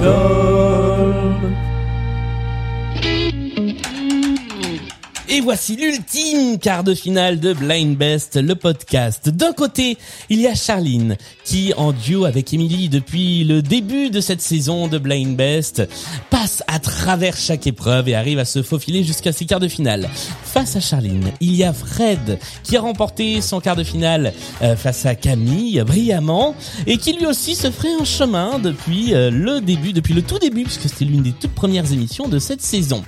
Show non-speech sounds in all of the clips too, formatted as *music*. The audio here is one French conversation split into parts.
go. Voici l'ultime quart de finale de Blind Best, le podcast. D'un côté, il y a Charline, qui, en duo avec Emily depuis le début de cette saison de Blind Best, passe à travers chaque épreuve et arrive à se faufiler jusqu'à ses quarts de finale. Face à Charline, il y a Fred, qui a remporté son quart de finale euh, face à Camille brillamment, et qui lui aussi se ferait un chemin depuis euh, le début, depuis le tout début, puisque c'était l'une des toutes premières émissions de cette saison.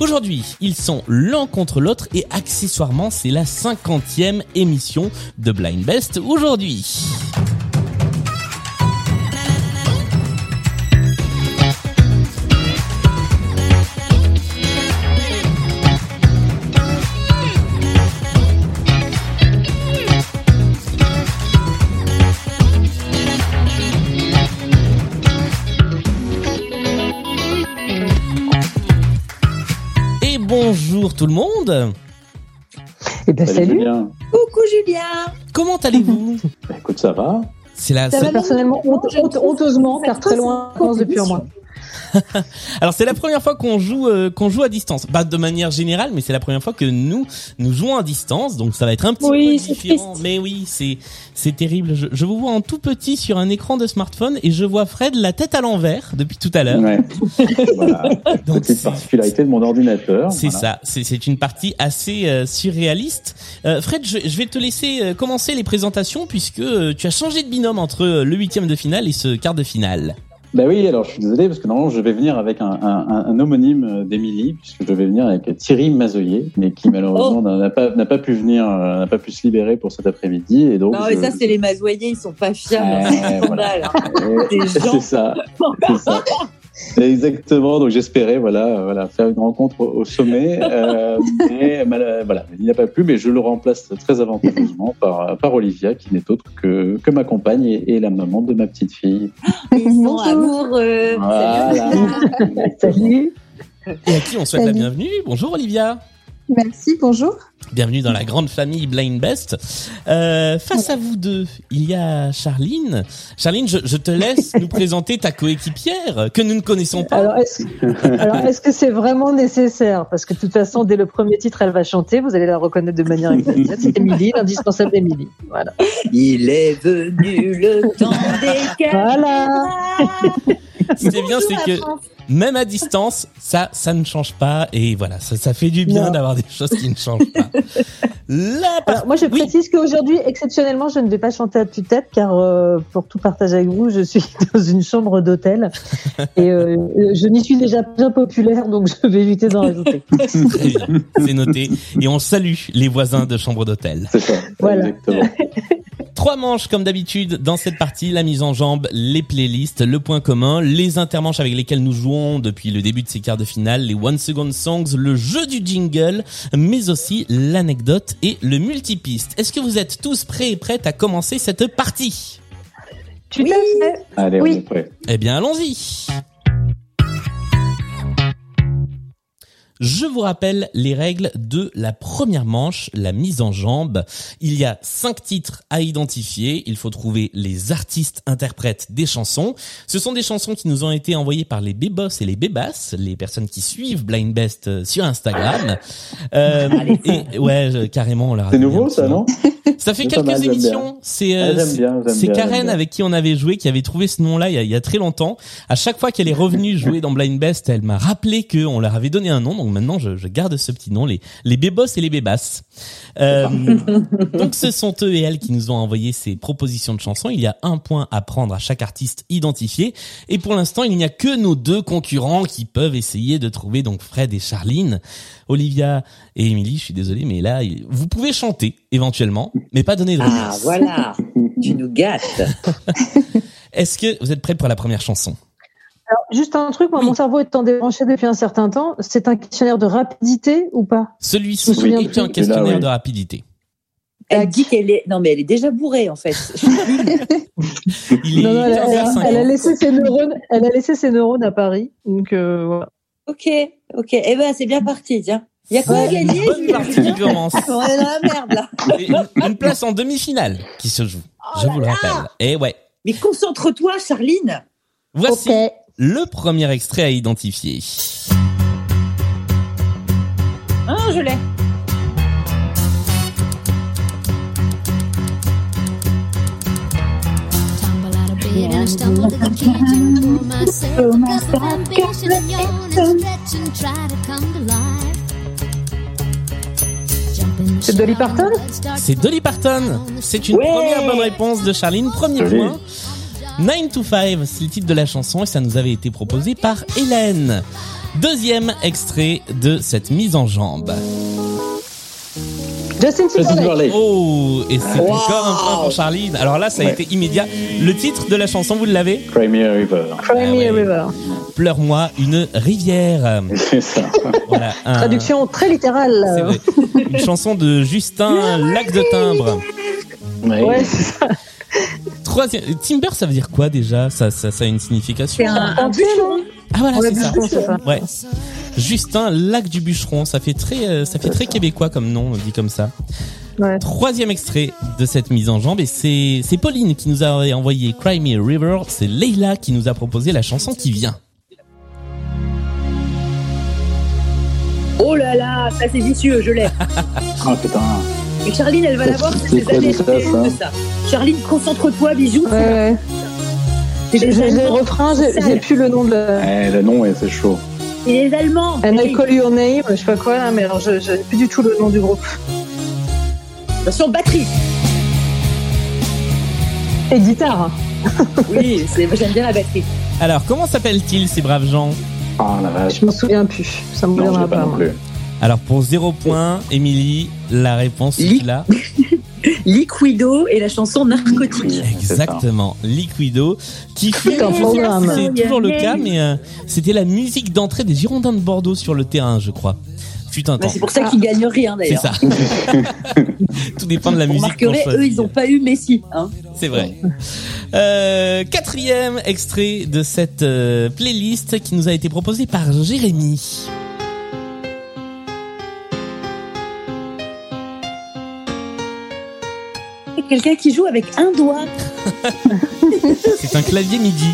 Aujourd'hui, ils sont l'un contre l'autre et accessoirement, c'est la cinquantième émission de Blind Best aujourd'hui. Bonjour tout le monde Eh ben salut. Julien. Coucou Julien Comment allez-vous *laughs* Bah, écoute, ça va. C'est la, Ça c'est- va Personnellement, honte- honte- honteusement, car très loin depuis un mois. *laughs* alors c'est la première fois qu'on joue euh, qu'on joue à distance. Pas de manière générale, mais c'est la première fois que nous nous jouons à distance, donc ça va être un petit Oui, peu différent. triste. Mais oui, c'est c'est terrible. Je, je vous vois en tout petit sur un écran de smartphone et je vois Fred la tête à l'envers depuis tout à l'heure. Ouais. *laughs* voilà. Donc, c'est- particularité de mon ordinateur. C'est Voilà. ça, c'est c'est une partie assez euh, surréaliste. Euh, Fred, je, je vais te laisser euh, commencer les présentations puisque euh, tu as changé de binôme entre euh, le huitième de finale et ce quart de finale. Bah oui, alors je suis désolé parce que normalement je vais venir avec un, un, un- homonyme euh, d'Émilie puisque je vais venir avec Thierry Mazoyer, mais qui malheureusement Oh. n'a pas n'a pas pu venir, euh, n'a pas pu se libérer pour cet après-midi et donc. Non, mais je- ça, c'est les masoyers, ils sont pas. Ouais, voilà. *laughs* C'est gens. ça, *laughs* c'est ça. Exactement. Donc j'espérais voilà voilà faire une rencontre au, sommet, euh, *laughs* mais mal- voilà il n'a pas pu. Mais je le remplace très avantageusement par par Olivia qui n'est autre que que ma compagne et, et la maman de ma petite fille. Ils sont Bonjour. amoureux. Voilà. *laughs* Salut. Et à qui on souhaite la bienvenue? Bonjour Olivia. Merci, bonjour. Bienvenue dans la grande famille Blind Best. Euh, face à vous deux, il y a Charline. Charline, je, je te laisse *laughs* nous présenter ta coéquipière que nous ne connaissons pas. Alors, est-ce alors, est-ce que c'est vraiment nécessaire? Parce que de toute façon, dès le premier titre, elle va chanter. Vous allez la reconnaître de manière exacte. C'est Émilie, l'indispensable Émilie. Voilà. Il est venu le temps des Voilà. Ce qui est bien, c'est que même à distance, ça, ça ne change pas. Et voilà, ça, ça fait du bien d'avoir des choses qui ne changent pas. *laughs* La Alors, moi, je Oui. précise qu'aujourd'hui, exceptionnellement, je ne vais pas chanter à tue-tête, car euh, pour tout partager avec vous, je suis *laughs* dans une chambre d'hôtel et euh, je n'y suis déjà bien populaire, donc je vais éviter d'en rajouter. *laughs* Très bien, c'est noté. Et on salue les voisins de chambre d'hôtel. C'est ça. Voilà. Exactement. Trois manches comme d'habitude dans cette partie, la mise en jambe, les playlists, le point commun, les intermanches avec lesquelles nous jouons depuis le début de ces quarts de finale, les one second songs, le jeu du jingle, mais aussi l'anecdote et le multipiste. Est-ce que vous êtes tous prêts et prêtes à commencer cette partie? Tout Oui. à fait. Allez, Oui. on est prêt. Eh bien, allons-y. Je vous rappelle les règles de la première manche, la mise en jambe. Il y a cinq titres à identifier. Il faut trouver les artistes interprètes des chansons. Ce sont des chansons qui nous ont été envoyées par les bébos et les bébasses, les personnes qui suivent Blind Best euh, sur Instagram. Euh, et ouais, carrément, on leur a C'est nouveau ça, non? Ça fait quelques mal, émissions. C'est euh, Ah, c'est Karen avec qui on avait joué qui avait trouvé ce nom-là il, y a- il y a très longtemps. À chaque fois qu'elle est revenue *laughs* jouer dans Blind Best, elle m'a rappelé qu'on leur avait donné un nom. Donc maintenant, je, je garde ce petit nom, les les bébos et les bébasses. Euh, *laughs* donc ce sont eux et elles qui nous ont envoyé ces propositions de chansons. Il y a un point à prendre à chaque artiste identifié. Et pour l'instant, il n'y a que nos deux concurrents qui peuvent essayer de trouver donc Fred et Charline. Olivia et Émilie, je suis désolé, mais là, vous pouvez chanter éventuellement, mais pas donner de Ah, réponse. voilà. tu nous gâtes. *laughs* Est-ce que vous êtes prêts pour la première chanson? Alors, juste un truc, moi, Oui. mon cerveau étant débranché depuis un certain temps, c'est un questionnaire de rapidité ou pas? Celui-ci souviens est un questionnaire Là, oui. de rapidité. Elle dit qu'elle est. Non, mais elle est déjà bourrée, en fait. *laughs* Il est Non, non, elle, a- elle a- 15h50. elle a laissé ses neurones, elle a laissé ses neurones à Paris, donc euh, voilà. ok, ok. Eh ben, c'est bien parti, tiens. Il y a quoi à Une gagner bonne partie qui commence. On est dans la merde, là. *laughs* Une, une place en demi-finale qui se joue. Oh Je vous le là. rappelle. Et ouais. Mais concentre-toi, Charline. Voici le premier extrait à identifier. Ah, je l'ai. C'est Dolly Parton C'est Dolly Parton. C'est une Ouais. première bonne réponse de Charline. Premier point. 9 to 5, c'est le titre de la chanson et ça nous avait été proposé par Hélène. Deuxième extrait de cette mise en jambe. Justin Justin Timberlake. Oh, et c'est Wow. encore un point pour Charline. Alors là, ça a Ouais. été immédiat. Le titre de la chanson, vous l'avez? Cry Me a River. Cry Ah Me ouais. a River. Pleure-moi une rivière. C'est ça. Voilà, un- Traduction très C'est littérale. vrai. Une chanson de Justin Lac de Timbre. Ouais. Ouais, c'est ça. Troisième. Timber, ça veut dire quoi déjà? Ça, ça, ça a une signification? C'est un, un Ah voilà, Ouais, c'est ça. bûcheron, c'est ça. Ouais. Justin Lac du Bûcheron, ça fait très, euh, ça fait très québécois comme nom, dit comme ça. Ouais. Troisième extrait de cette mise en jambe et c'est c'est Pauline qui nous a envoyé Cry Me a River. C'est Leila qui nous a proposé la chanson qui vient. Oh là là, ça c'est vicieux, je l'ai. *laughs* Ah putain. Et Charline, elle va l'avoir, c'est des années ça, de ça ça. Charline, concentre-toi, bisous. Ouais, ouais. J'ai le refrain, j'ai plus le nom de la... Eh, le nom, est- c'est chaud. C'est les Allemands. And I call your name, je sais pas quoi, là, mais alors je j'ai plus du tout le nom du groupe. Attention, batterie. Et guitare. Oui, j'aime bien la batterie. Alors, comment s'appellent-ils ces braves gens? Ah la vache. Je m'en souviens plus. Ça me Non, je pas pas. non plus. Alors, pour zéro point, Émilie, la réponse est là. *laughs* Liquido et la chanson Narcotique. C'est. Exactement, Liquido, qui fut, programme. c'est toujours le cas, mais euh, c'était la musique d'entrée des Girondins de Bordeaux sur le terrain, je crois. Fut un Bah, temps. c'est pour ça qu'ils gagnent rien C'est d'ailleurs. ça. *laughs* Tout dépend de la Vous musique qu'on remarquerez, eux, ils ont pas eu Messi. Hein. C'est vrai. Euh, quatrième extrait de cette euh, playlist qui nous a été proposée par Jérémy. Quelqu'un qui joue avec un doigt. *laughs* C'est un clavier MIDI.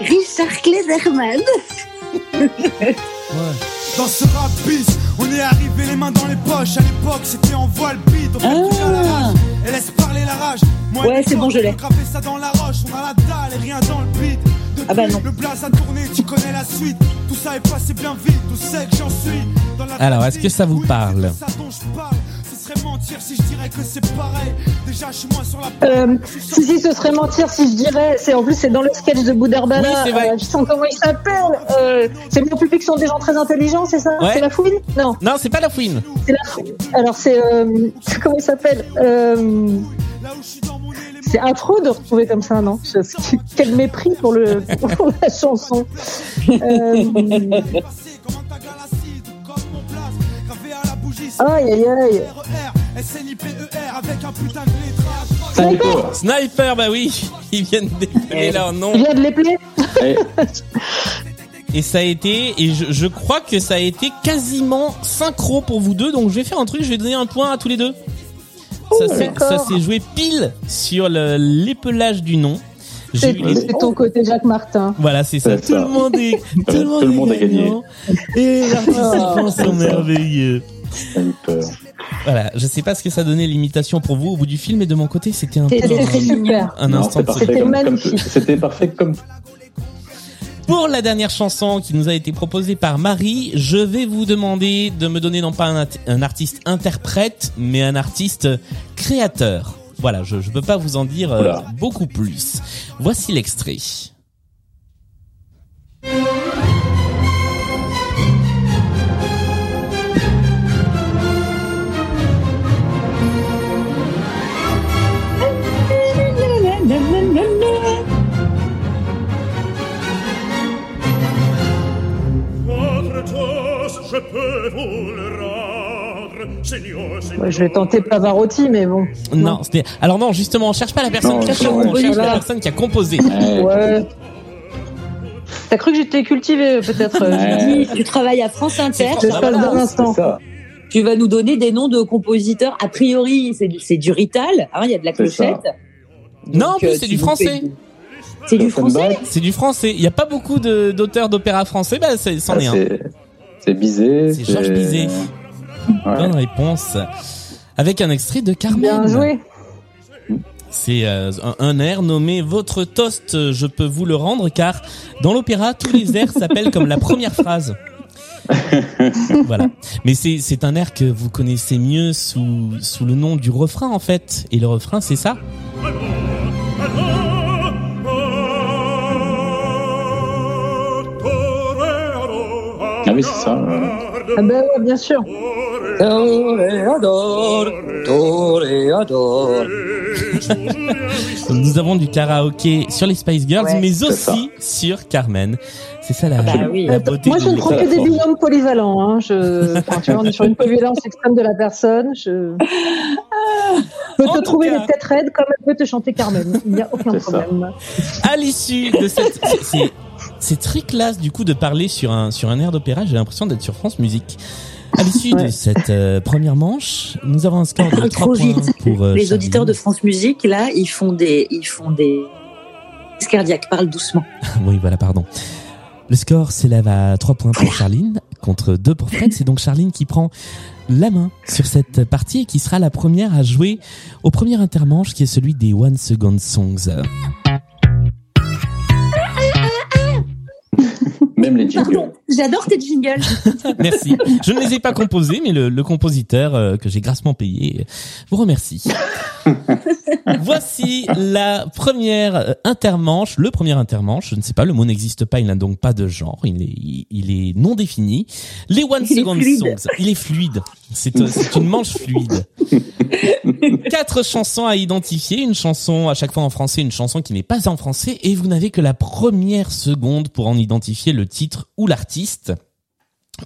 Richard Klederman. Dans ce rap bis, on est arrivé les mains dans les poches. À l'époque, c'était en voile bide. On fait Ah. la rage et laisse parler la rage. Moi, Ouais, c'est bon, je l'ai. on ça dans la roche. On a la dalle et rien dans le beat. Depuis, Ah bah non. Le blaze a tourné, tu connais la suite. Tout ça est passé bien vite. Tout sait que j'en suis. Dans la Alors, est-ce que ça vous parle c'est ça dont je parle. Ce serait mentir si je dirais que c'est pareil. Déjà, je suis moins sur la. Euh, si, si, ce serait mentir si je dirais. C'est en plus c'est dans le sketch de Boudarbala. Oui, c'est vrai. Euh, je sais comment il s'appelle. Euh, c'est mon public sont des gens très intelligents, c'est ça? Ouais. C'est la fouine? Non, Non, c'est pas la fouine. c'est la fouine. Alors c'est euh, *laughs* comment il s'appelle? Euh. C'est affreux de retrouver comme ça, non? Quel mépris pour le *laughs* pour la chanson. Aïe aïe aïe. Avec un putain de. Sniper. Sniper, bah oui, *laughs* ils viennent d'épeler leur nom. Il vient de Eh, *laughs* Et ça a été, et je, je crois que ça a été quasiment synchro pour vous deux, donc je vais faire un truc, je vais donner un point à tous les deux. Ça ça s'est joué pile sur le- l'épelage du nom. C'est ton côté Jacques Martin. Voilà, c'est ça. C'est Tout le monde est, tout le monde, Tout le monde est a gagné. gagnant. Et les participants sont merveilleux. Sniper. Voilà, je sais pas ce que ça donnait l'imitation pour vous au bout du film, mais de mon côté, c'était un peu C'était un, super. un Non, instant C'était parfait comme Pour la dernière chanson qui nous a été proposée par Marie, je vais vous demander de me donner non pas un, artiste interprète, mais un artiste créateur. Voilà, je ne peux pas vous en dire euh, beaucoup plus. Voici l'extrait. Je vais tenter Pavarotti, mais bon. Non, c'était. Alors non, justement, on cherche pas la personne Non, qui a chanté, on cherche la personne qui a composé. Ouais. T'as cru que j'étais cultivé peut-être euh, tu travailles à France Inter. L'espace voilà, d'un instant. Tu vas nous donner des noms de compositeurs. A priori, c'est du, Rital. hein, Il y a de la clochette. Non, en Donc, plus, euh, c'est du français. C'est du français C'est du français. Il n'y a pas beaucoup de- d'auteurs d'opéra français, bah, c'en ah, est un. c'est c'est Bizet. C'est Georges Bizet. Ouais. Bonne réponse. Avec un extrait de Carmen. Bien joué. C'est euh, un, un air nommé Votre toast, je peux vous le rendre, car dans l'opéra, tous les airs *laughs* s'appellent comme la première phrase. *laughs* voilà. Mais c'est c'est un air que vous connaissez mieux sous sous le nom du refrain en fait. Et le refrain, c'est ça. Ah oui, c'est ça. Ah ben ouais, bien sûr. Toréador, toréador. Nous avons du karaoké sur les Spice Girls, Ouais. mais aussi sur Carmen. C'est ça la, bah oui. la beauté Moi, je ne prends que des binômes polyvalents. Hein. Je... Enfin, tu vois, on est sur une polyvalence extrême de la personne. Je peux En te trouver cas- des têtes raides comme elle peut te chanter Carmen. Il n'y a aucun C'est ça. problème. à l'issue de cette c'est très classe du coup de parler sur un sur un air d'opéra j'ai l'impression d'être sur France Musique à l'issue de cette euh, première manche nous avons un score de 3 Trop points vite. pour euh, Les Charline. auditeurs de France Musique, là, ils font des, ils font des crises cardiaques. Parle doucement. *laughs* oui voilà pardon le score s'élève à 3 points pour Charline contre 2 pour Fred c'est donc Charline qui prend la main sur cette partie et qui sera la première à jouer au premier intermanche qui est celui des One Second Songs Même les jingles. Pardon, j'adore tes jingles. *laughs* Merci. Je ne les ai pas composés, mais le, le compositeur euh, que j'ai grassement payé euh, vous remercie. *laughs* Voici la première euh, intermanche, le premier intermanche. Je ne sais pas, le mot n'existe pas, il n'a donc pas de genre, il est, il, il est non défini. Les One Il Second. Songs, il est fluide. C'est une manche fluide. *laughs* Quatre chansons à identifier, une chanson à chaque fois en français, une chanson qui n'est pas en français, et vous n'avez que la première seconde pour en identifier le titre ou l'artiste.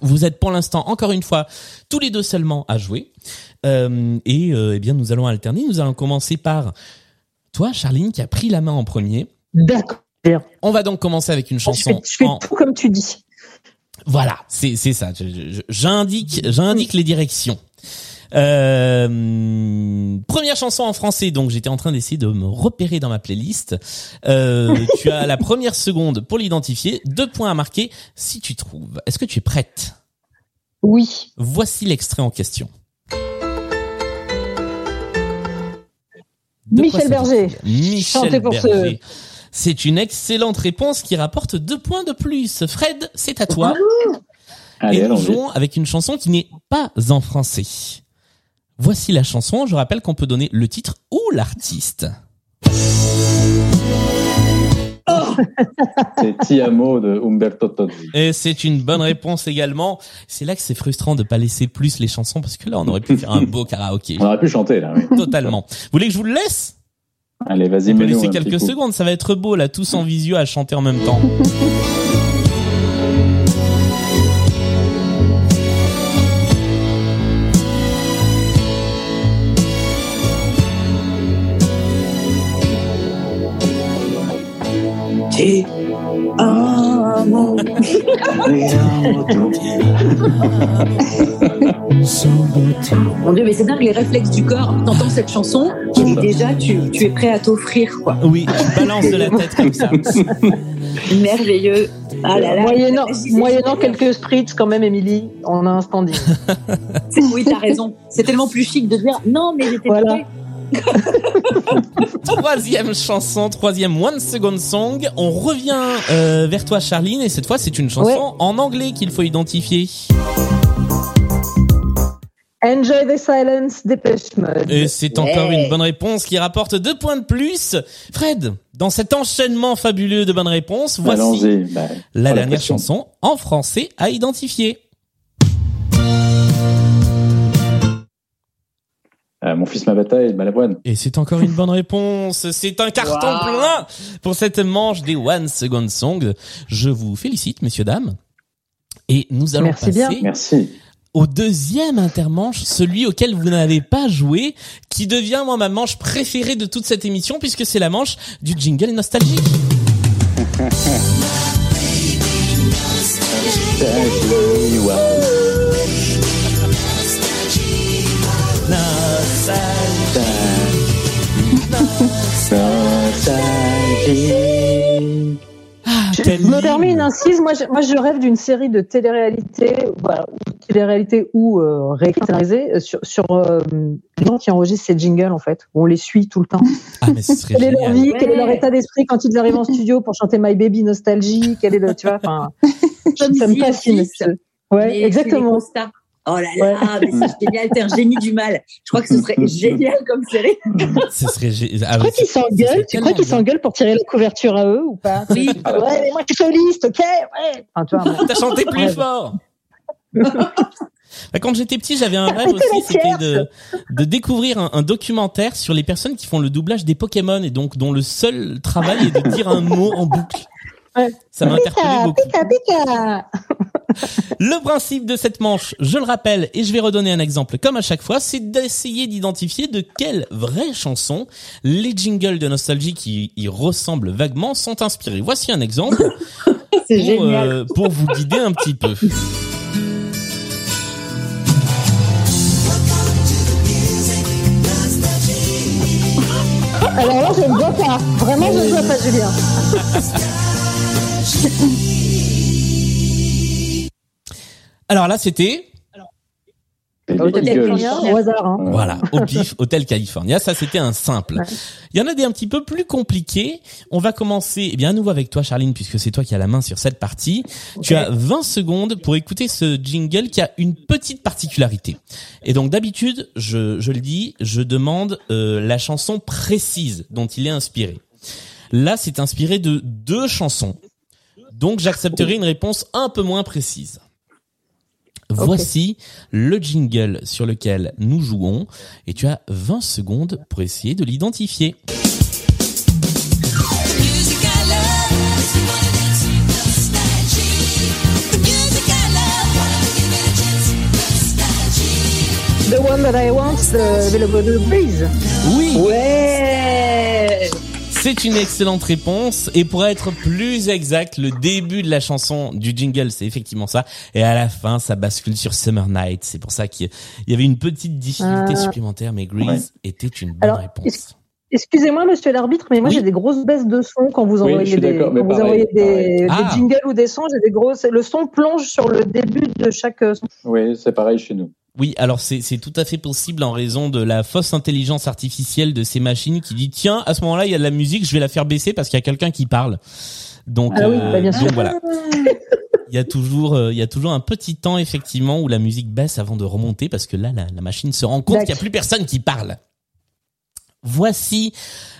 Vous êtes pour l'instant, encore une fois, tous les deux seulement à jouer. Euh, et euh, eh bien, nous allons alterner. Nous allons commencer par toi, Charline, qui a pris la main en premier. D'accord. On va donc commencer avec une Je fais, chanson. je fais en- tout comme tu dis. Voilà, c'est ça. J'indique les directions. Euh, première chanson en français, donc j'étais en train d'essayer de me repérer dans ma playlist. Euh, *laughs* tu as la première seconde pour l'identifier, deux points à marquer si tu trouves. Est-ce que tu es prête? Oui. Voici l'extrait en question. De Michel Berger. Michel Chantez pour Berger. C'est une excellente réponse qui rapporte deux points de plus. Fred, c'est à toi. Allez, et nous jouons avec une chanson qui n'est pas en français. Voici la chanson. Je rappelle qu'on peut donner le titre ou l'artiste. *laughs* C'est Tiamo de Umberto Tozzi. Et c'est une bonne réponse également. C'est là que c'est frustrant de pas laisser plus les chansons parce que là, on aurait pu faire un beau karaoké. On aurait pu chanter là, oui. Totalement. Vous voulez que je vous le laisse? Allez, vas-y, mets-nous quelques secondes. Ça va être beau là, tous en visio à chanter en même temps. Amo. *laughs* Mon Dieu, mais c'est dingue les réflexes du corps. T'entends cette chanson, dis déjà, tu, tu es prêt à t'offrir, quoi. Oui, tu balances de la tête comme ça. *laughs* Merveilleux. Ah là là. moyennant, moyennant quelques spritz quand même, Émilie, on a un standing. *laughs* Oui, t'as raison. C'est tellement plus chic de dire non, mais j'étais Voilà. *laughs* Troisième chanson, troisième One Second Song. On revient euh, vers toi, Charline, et cette fois, c'est une chanson Ouais. en anglais qu'il faut identifier. Enjoy the silence, Dépêche Mode. Et c'est encore une bonne réponse qui rapporte deux points de plus. Fred, dans cet enchaînement fabuleux de bonnes réponses, voici. Bah, la dernière chanson en français à identifier. Euh, mon fils, ma bataille, Balavoine. Et c'est encore une bonne réponse. C'est un carton Wow. plein pour cette manche des One Second Song. Je vous félicite, messieurs, dames. Et nous allons Merci passer bien. Merci. au deuxième intermanche, celui auquel vous n'avez pas joué, qui devient moi ma manche préférée de toute cette émission puisque c'est la manche du jingle nostalgique. *laughs* Ah, Je me permets une incise. Moi, je, moi, je rêve d'une série de télé-réalité, voilà, télé-réalité ou euh, euh, sur, sur euh, les gens qui enregistrent ces jingles, en fait, où on les suit tout le temps. Ah, mais ce serait Quelle est leur vie, Ouais. quel est leur état d'esprit quand ils arrivent en studio pour chanter My Baby Nostalgie, quel est le, tu vois, enfin, *laughs* ça me si fascine. Ouais, mais exactement. Oh là là, mais c'est génial, t'es un génie du mal. Je crois que ce serait *laughs* génial comme série. Ce serait gé- ah, Tu crois qu'ils s'engueulent? Tu crois qu'ils s'engueulent pour tirer la couverture à eux ou pas? Oui. Ouais, mais moi je suis soliste, ok Ouais. Enfin, tu vois, bon. T'as chanté plus Ouais. fort. Bah, Quand j'étais petit, j'avais un rêve aussi, c'était de, de découvrir un, un documentaire sur les personnes qui font le doublage des Pokémon et donc dont le seul travail est de dire un mot en boucle. Ouais. Ça m'a interpellé Pika, beaucoup. pika, pika. *laughs* Le principe de cette manche, je le rappelle, et je vais redonner un exemple comme à chaque fois, c'est d'essayer d'identifier de quelle vraie chanson les jingles de nostalgie qui y ressemblent vaguement sont inspirés. Voici un exemple *laughs* pour, génial. euh, pour vous guider un petit peu. Alors là, je ne vois pas. Vraiment, je ne vois pas, Julien. Alors là, c'était Hôtel. California, au hasard. Hein. Voilà, au *laughs* pif, Hôtel California, ça c'était un simple. Ouais. Il y en a des un petit peu plus compliqués. On va commencer, eh bien à nouveau avec toi Charline, puisque c'est toi qui as la main sur cette partie. Tu as 20 secondes pour écouter ce jingle qui a une petite particularité. Et donc d'habitude, je, je le dis, je demande euh, la chanson précise dont il est inspiré. Là, c'est inspiré de deux chansons. Donc j'accepterai une réponse un peu moins précise. Voici le jingle sur lequel nous jouons et tu as 20 secondes pour essayer de l'identifier. The one that I want, the, the, the breeze. Oui, Ouais. C'est une excellente réponse et pour être plus exact, le début de la chanson du jingle, c'est effectivement ça et à la fin, ça bascule sur Summer Night. C'est pour ça qu'il y avait une petite difficulté Ah. supplémentaire mais Grease Ouais. était une bonne Alors, réponse. Excusez-moi, monsieur l'arbitre, mais moi Oui. j'ai des grosses baisses de son quand vous envoyez, des, d'accord, mais quand vous pareil, envoyez des, pareil. des Ah. jingles ou des sons. J'ai des grosses. Le son plonge sur le début de chaque euh, son. Oui, c'est pareil chez nous. Oui, alors c'est tout à fait possible en raison de la fausse intelligence artificielle de ces machines qui dit tiens à ce moment-là il y a de la musique je vais la faire baisser parce qu'il y a quelqu'un qui parle. Donc Ah oui, euh, bah, bien sûr. donc voilà. *laughs* Il y a toujours euh, il y a toujours un petit temps effectivement où la musique baisse avant de remonter parce que là la, la machine se rend compte qu'il y a plus personne qui parle. Voici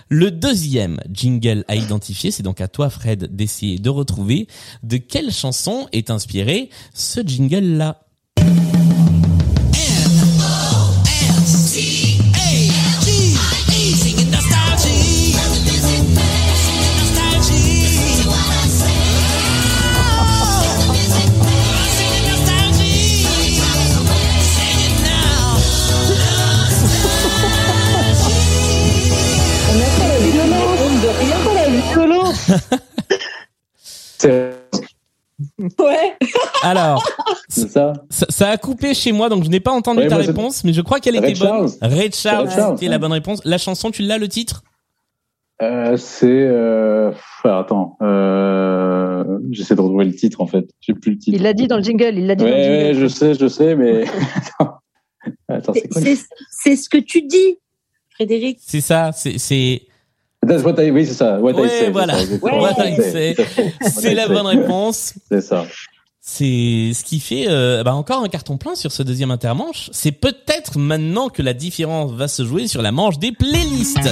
le deuxième jingle à identifier. C'est donc à toi, Fred, d'essayer de retrouver de quelle chanson est inspiré ce jingle-là. Alors, c'est ça ça, ça a coupé chez moi, donc je n'ai pas entendu Ouais, ta réponse, mais je crois qu'elle était bonne. Ray Charles, c'était la bonne réponse. La chanson, tu l'as, le titre? Euh, C'est. Euh... attends. Euh... J'essaie de retrouver le titre en fait. J'ai plus le titre. Il l'a dit dans le jingle. Il l'a dit Ouais, dans le jingle. je sais, je sais, mais. *laughs* attends, c'est quoi C'est c'est ce que tu dis, Frédéric. C'est ça, c'est c'est That's what I... Oui, c'est ça. What Ouais, I say. c'est voilà. la bonne réponse. C'est ça. C'est ce qui fait euh, bah, encore un carton plein sur ce deuxième intermanche. C'est peut-être maintenant que la différence va se jouer sur la manche des playlists.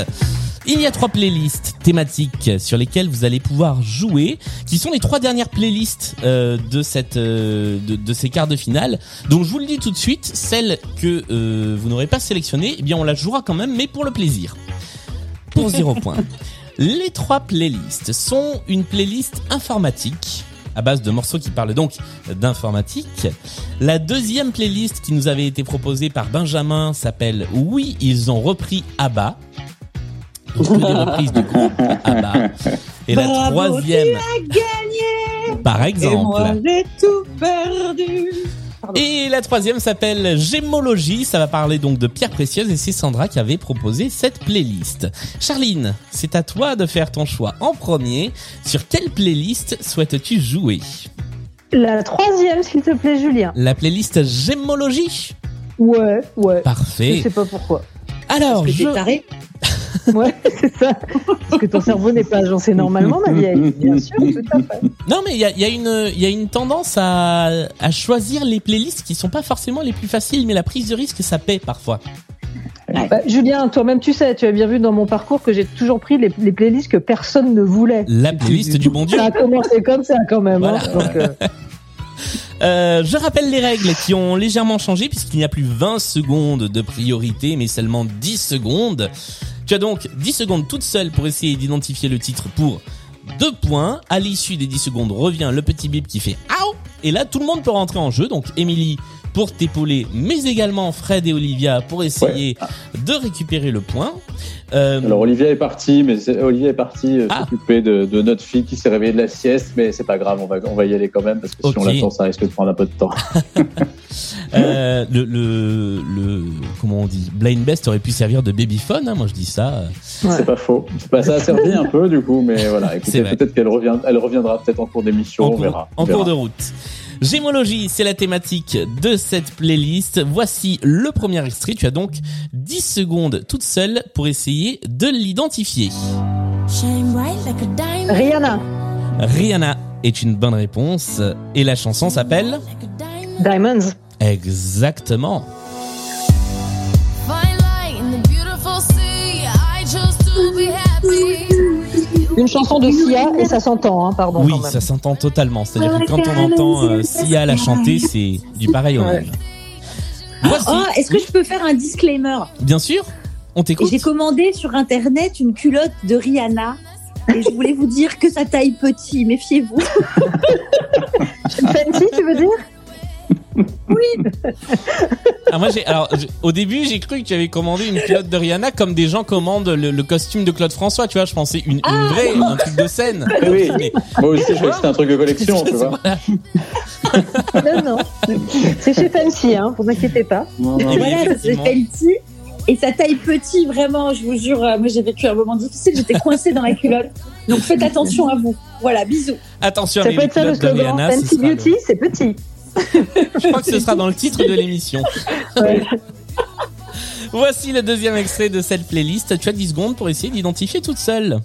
Il y a trois playlists thématiques sur lesquelles vous allez pouvoir jouer, qui sont les trois dernières playlists euh, de cette euh, de, de ces quarts de finale. Donc je vous le dis tout de suite, celle que euh, vous n'aurez pas sélectionnée, eh bien on la jouera quand même, mais pour le plaisir, pour zéro point. *laughs* Les trois playlists sont une playlist informatique à base de morceaux qui parlent donc d'informatique. La deuxième playlist qui nous avait été proposée par Benjamin s'appelle Oui, ils ont repris ABBA. Donc que des reprises du groupe ABBA. Et la troisième, Gagné. par Et moi, exemple, j'ai tout perdu. Et la troisième s'appelle Gémologie. Ça va parler donc de pierres précieuses et c'est Sandra qui avait proposé cette playlist. Charline, c'est à toi de faire ton choix en premier. Sur quelle playlist souhaites-tu jouer? La troisième, s'il te plaît, Julien. La playlist Gémologie? Ouais, ouais. Je Parfait. sais pas pourquoi. Alors, Parce que je... taré. *laughs* Ouais, c'est ça. Parce que ton cerveau n'est pas agencé normalement, ma vieille. Bien sûr, tout à fait. Non mais il y a, il y a une il y a une tendance à, à choisir les playlists qui sont pas forcément les plus faciles mais la prise de risque ça paie parfois. Bah, Julien, toi-même, tu sais, tu as bien vu dans mon parcours que j'ai toujours pris les, les playlists que personne ne voulait. La playlist du bon Dieu. Ça a commencé comme ça, quand même. hein. Voilà. Donc, euh, *laughs* Euh, je rappelle les règles qui ont légèrement changé puisqu'il n'y a plus 20 secondes de priorité mais seulement 10 secondes. Tu as donc 10 secondes toute seule pour essayer d'identifier le titre pour deux points. À l'issue des 10 secondes revient le petit bip qui fait Aou Et là tout le monde peut rentrer en jeu. Donc Émilie pour t'épauler mais également Fred et Olivia pour essayer de récupérer le point. Euh, Alors Olivia est partie, mais Olivia est partie euh, Ah. s'occuper de, de notre fille qui s'est réveillée de la sieste, mais c'est pas grave, on va, on va y aller quand même parce que si on l'attend, ça risque de prendre un peu de temps. *laughs* euh, le, le, le comment on dit Blind Best aurait pu servir de babyphone hein, moi je dis ça Ouais. C'est pas faux. C'est pas ça a servi un peu du coup, mais voilà. *laughs* Peut-être qu'elle revient, elle reviendra peut-être en cours d'émission, on verra. en on verra. cours de route. Gémologie, c'est la thématique de cette playlist. Voici le premier extrait. Tu as donc 10 secondes toute seule pour essayer de l'identifier. Rihanna, Rihanna est une bonne réponse et la chanson s'appelle. Diamonds. exactement. Une chanson de Sia et ça s'entend, hein, pardon. Oui, quand même. ça s'entend totalement. C'est-à-dire que quand on entend euh, Sia la chanter, c'est du pareil au même. Voici, Oh, est-ce que je peux faire un disclaimer? Bien sûr, on t'écoute. J'ai commandé sur internet une culotte de Rihanna. Et je voulais vous dire que ça taille petit, méfiez-vous. *laughs* Fancy, tu veux dire? Ah, moi, j'ai, alors, au début, j'ai cru que tu avais commandé une culotte de Rihanna comme des gens commandent le, le costume de Claude François, tu vois. Je pensais une, une vraie, un truc de scène. Oui. Mais- Moi aussi, je croyais que c'était un truc de collection, *laughs* tu vois. Non, non. C'est chez Fancy, hein, vous inquiétez pas. Non, non, Et oui, voilà, effectivement. petit. Et ça taille petit, vraiment, je vous jure. euh, Moi, j'ai vécu un moment difficile, j'étais coincée dans la culotte. Donc faites attention à vous. Voilà, bisous. Attention, Ça les peut être ça le slogan. Fancy Beauty, c'est petit. Je crois que ce sera dans le titre de l'émission. Ouais. Voici le deuxième extrait de cette playlist. Tu as 10 secondes pour essayer d'identifier toute seule.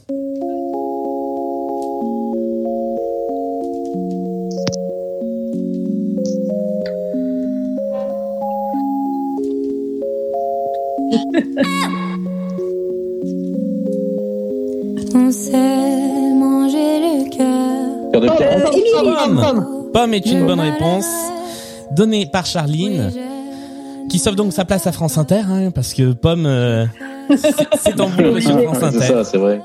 Pomme. Est une bonne réponse. Donnée par Charline, qui sauve donc sa place à France Inter, hein, parce que Pomme, euh, c'est- en boucle sur France Ouais, c'est Inter. ça, c'est vrai.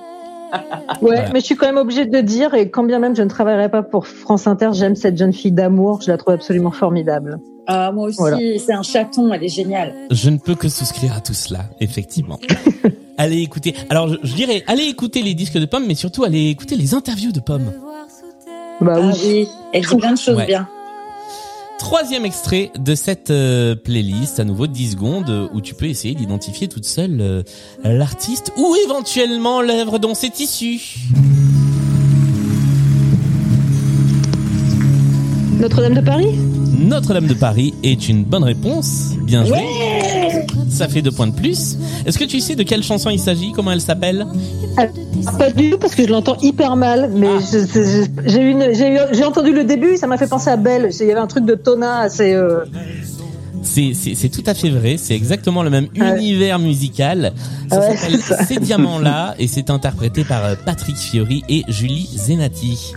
Ouais, Voilà. mais je suis quand même obligée de dire, et quand bien même je ne travaillerai pas pour France Inter, j'aime cette jeune fille d'amour, je la trouve absolument formidable. Ah, moi aussi, Voilà. c'est un chaton, elle est géniale. Je ne peux que souscrire à tout cela, effectivement. *laughs* allez écouter. Alors, je, je dirais, allez écouter les disques de Pomme, mais surtout allez écouter les interviews de Pomme. Bah Ah oui. oui, elle dit plein de choses Ouais. bien. Troisième extrait de cette euh, playlist, à nouveau 10 secondes, euh, où tu peux essayer d'identifier toute seule euh, l'artiste ou éventuellement l'œuvre dont c'est issu. Notre-Dame de Paris? Notre-Dame de Paris est une bonne réponse. Bien joué. Ça fait deux points de plus. Est-ce que tu sais de quelle chanson il s'agit? Comment elle s'appelle? Ah, Pas du tout parce que je l'entends hyper mal, mais Ah. j'ai entendu le début, ça m'a fait penser à Belle. Il y avait un truc de Tona assez. euh, C'est tout à fait vrai. C'est exactement le même Ouais. univers musical. Ça Ouais, s'appelle. *laughs* Ces diamants-là et c'est interprété par euh, Patrick Fiori et Julie Zenati.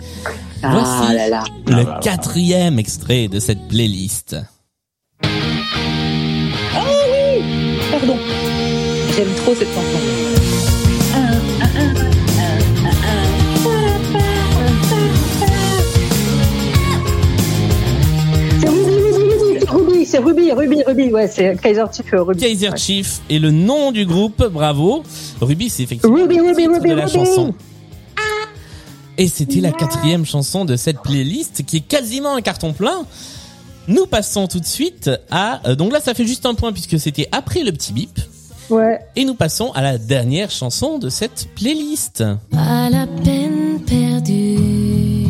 Voici Ah là là. le Ah quatrième extrait de cette playlist. J'aime trop cette chanson. C'est Ruby, Ruby, Ruby, c'est Ruby, Ruby, Ruby, ouais, c'est Kaiser Chief euh, Ruby. Kaiser Ouais. Chief est le nom du groupe. Bravo. Ruby, c'est effectivement Ruby, le Ruby, titre Ruby, de la Ruby. chanson. Et c'était la quatrième chanson de cette playlist qui est quasiment un carton plein. Nous passons tout de suite à euh, donc là ça fait juste un point puisque c'était après le petit bip Ouais. et nous passons à la dernière chanson de cette playlist. Pas la peine perdue.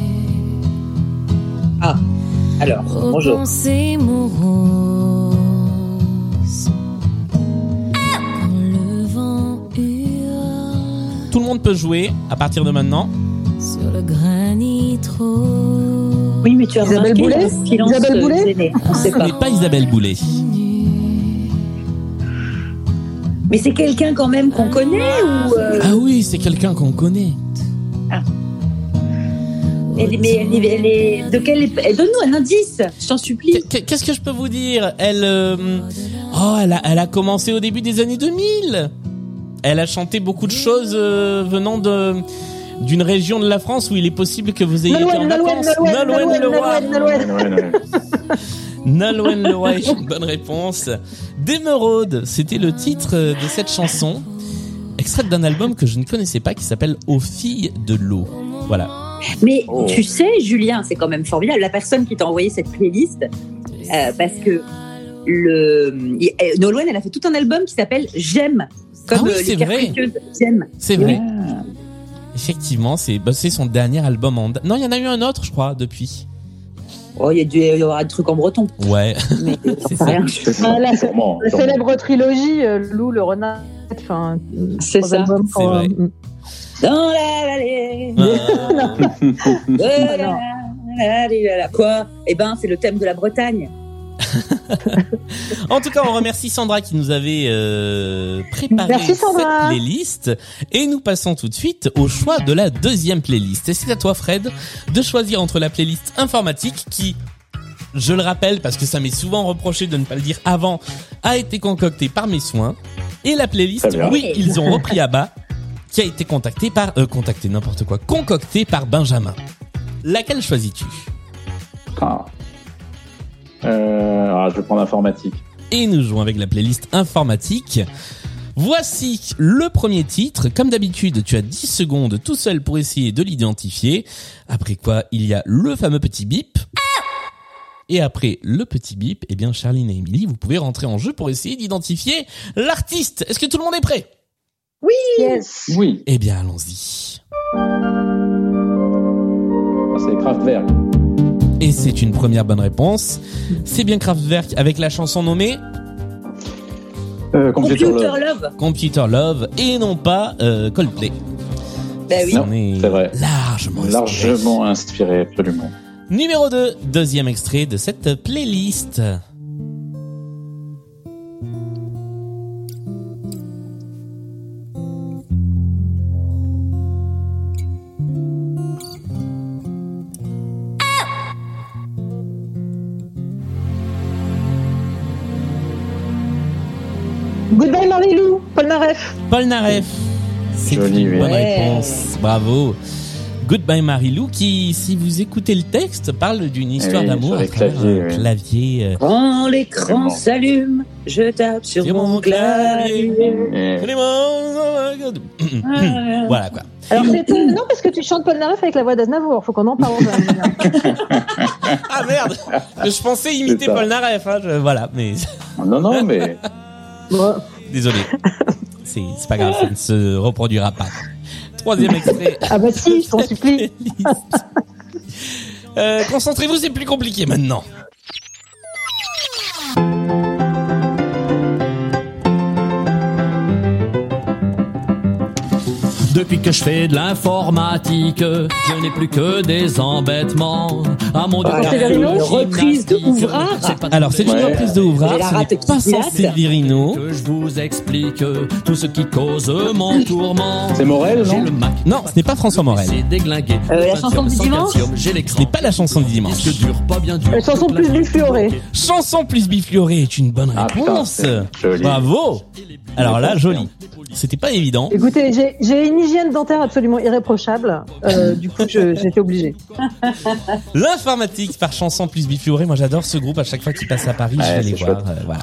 Ah, alors, bonjour. Tout le monde peut jouer à partir de maintenant. sur le granit. Oui, mais tu as Isabelle Boulet Isabelle Boulet. On sait Ce pas. n'est pas Isabelle Boulet. Mais c'est quelqu'un quand même qu'on connaît ou euh, Ah oui, c'est quelqu'un qu'on connaît. elle, est- mais elle, est- elle est de quel elle- Donne-nous un indice, je t'en supplie. Qu- Qu'est-ce que je peux vous dire? Elle, euh, oh, elle a, elle a commencé au début des années 2000. Elle a chanté beaucoup de choses euh, venant de d'une région de la France où il est possible que vous ayez été en vacances. *laughs* Nolwenn, une *laughs* bonne réponse. D'émeraude, c'était le titre euh, de cette chanson, extraite d'un album que je ne connaissais pas qui s'appelle Aux filles de l'eau. Voilà. Mais Oh. tu sais, Julien, c'est quand même formidable. La personne qui t'a envoyé cette playlist, euh, parce que le et Nolwenn, elle a fait tout un album qui s'appelle J'aime, comme Ah oui, euh, c'est les vrai. J'aime. C'est vrai. Effectivement, c'est bah, c'est son dernier album en. Non, il y en a eu un autre, je crois, depuis. Oh, il y a dû y avoir des trucs en breton, Ouais. mais *laughs* j'en C'est ça. rien. Ah, la- sûrement, La sûrement. célèbre trilogie euh, Lou, le renard. Enfin, C'est ça. albums C'est vrai. euh, Dans la vallée. Ah. *laughs* de la- la- la- la- la- Quoi? Eh ben, c'est le thème de la Bretagne. *laughs* En tout cas, on remercie Sandra qui nous avait euh, préparé Merci, cette playlist. Et nous passons tout de suite au choix de la deuxième playlist. Et c'est à toi, Fred, de choisir entre la playlist informatique qui, je le rappelle parce que ça m'est souvent reproché de ne pas le dire avant, a été concoctée par mes soins, et la playlist, oui, ils ont repris à bas, qui a été contactée par, euh, contactée n'importe quoi, concoctée par Benjamin. Laquelle choisis-tu? Ah. Euh, ah, je vais prendre informatique. et nous jouons avec la playlist informatique. Voici le premier titre. Comme d'habitude, tu as 10 secondes tout seul pour essayer de l'identifier. Après quoi, il y a le fameux petit bip. Et après le petit bip, eh bien, Charline et Emily, vous pouvez rentrer en jeu pour essayer d'identifier l'artiste. Est-ce que tout le monde est prêt? Yes. Oui, Eh bien, allons-y. Ah, c'est Kraftwerk. Et c'est une première bonne réponse. C'est bien Kraftwerk avec la chanson nommée Euh, Computer, Computer Love. Love. Computer Love et non pas euh, Coldplay. Ben oui. Non, On est c'est vrai. largement inspiré. Largement inspiré, absolument. Numéro 2, deuxième extrait de cette playlist. Paul Naref. Paul Naref. C'est Joli, une oui. bonne Ouais. réponse. Bravo. Goodbye Marilou qui, si vous écoutez le texte, parle d'une histoire oui, d'amour à travers claviers, un oui. clavier. euh, Quand l'écran s'allume, je tape sur Sur mon mon clavier. Et- Ah. Voilà quoi. Alors c'est étonnant parce que tu chantes Paul Naref avec la voix d'Aznavour. Faut qu'on en parle. *laughs* Ah merde Je pensais imiter. Paul Naref, hein, je- voilà, mais Non, non, mais Bon. *laughs* désolé. *laughs* C'est c'est pas grave, ça ne se reproduira pas. Troisième extrait. *laughs* Ah bah si, je t'en supplie. *laughs* Euh, Concentrez-vous, c'est plus compliqué maintenant. Depuis que je fais de l'informatique, je n'ai plus que des embêtements. Ah mon dieu, Voilà. quelle Séverino gymnastique. Reprise de Ouvrard. C'est pas Alors, c'est une Ouais. reprise de Ouvrard, ce pas sans Severino. que je vous explique tout ce qui cause mon tourment. c'est Morel, non le Mac. Non, ce n'est pas François Morel. C'est déglingué. Euh, la chanson du dimanche Ce n'est pas la chanson du dimanche. La chanson plus biflorée. Chanson plus biflorée est une bonne Ah, putain, réponse. c'est joli. Bravo. Alors là, joli. C'était pas évident. Écoutez, j'ai- j'ai une hygiène dentaire absolument irréprochable. Euh, du coup, j'étais obligée. *laughs* L'informatique par chanson plus biflorée. Moi, j'adore ce groupe. À chaque fois qu'ils passent à Paris, je vais les voir. euh, voilà.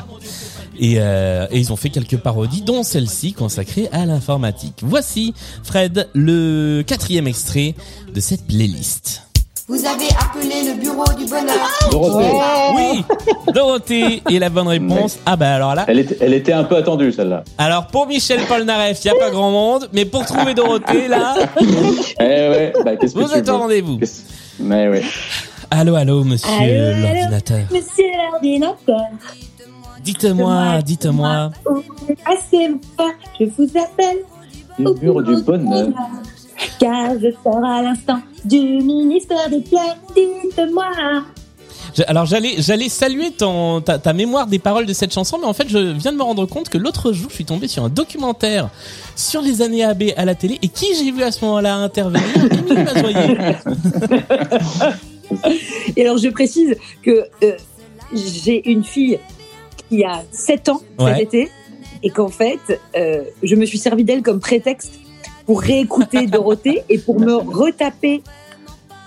Et, euh, et ils ont fait quelques parodies, dont celle-ci consacrée à l'informatique. Voici, Fred, le quatrième extrait de cette playlist. Vous avez appelé le bureau du bonheur. Dorothée. Oui, Dorothée et la bonne réponse. Ah bah alors là. Elle était, elle était un peu attendue, celle-là. Alors pour Michel Polnareff, il y a pas grand monde, mais pour trouver Dorothée là, Eh ouais, bah, qu'est-ce que vous tu êtes au rendez-vous. Mais ouais. Allô, allô, monsieur l'ordinateur. Monsieur l'ordinateur, Dites-moi, dites-moi. fort, je vous appelle. Le mur du bonheur. Car je sors à l'instant du ministère des Plaies. Dites-moi. Alors j'allais j'allais saluer ton ta, ta mémoire des paroles de cette chanson mais en fait je viens de me rendre compte que l'autre jour je suis tombé sur un documentaire sur les années AB à la télé et qui j'ai vu à ce moment-là intervenir? *laughs* *laughs* Et alors, je précise que euh, j'ai une fille qui a 7 ans Ouais. cet été et qu'en fait, euh, je me suis servi d'elle comme prétexte pour réécouter Dorothée et pour me retaper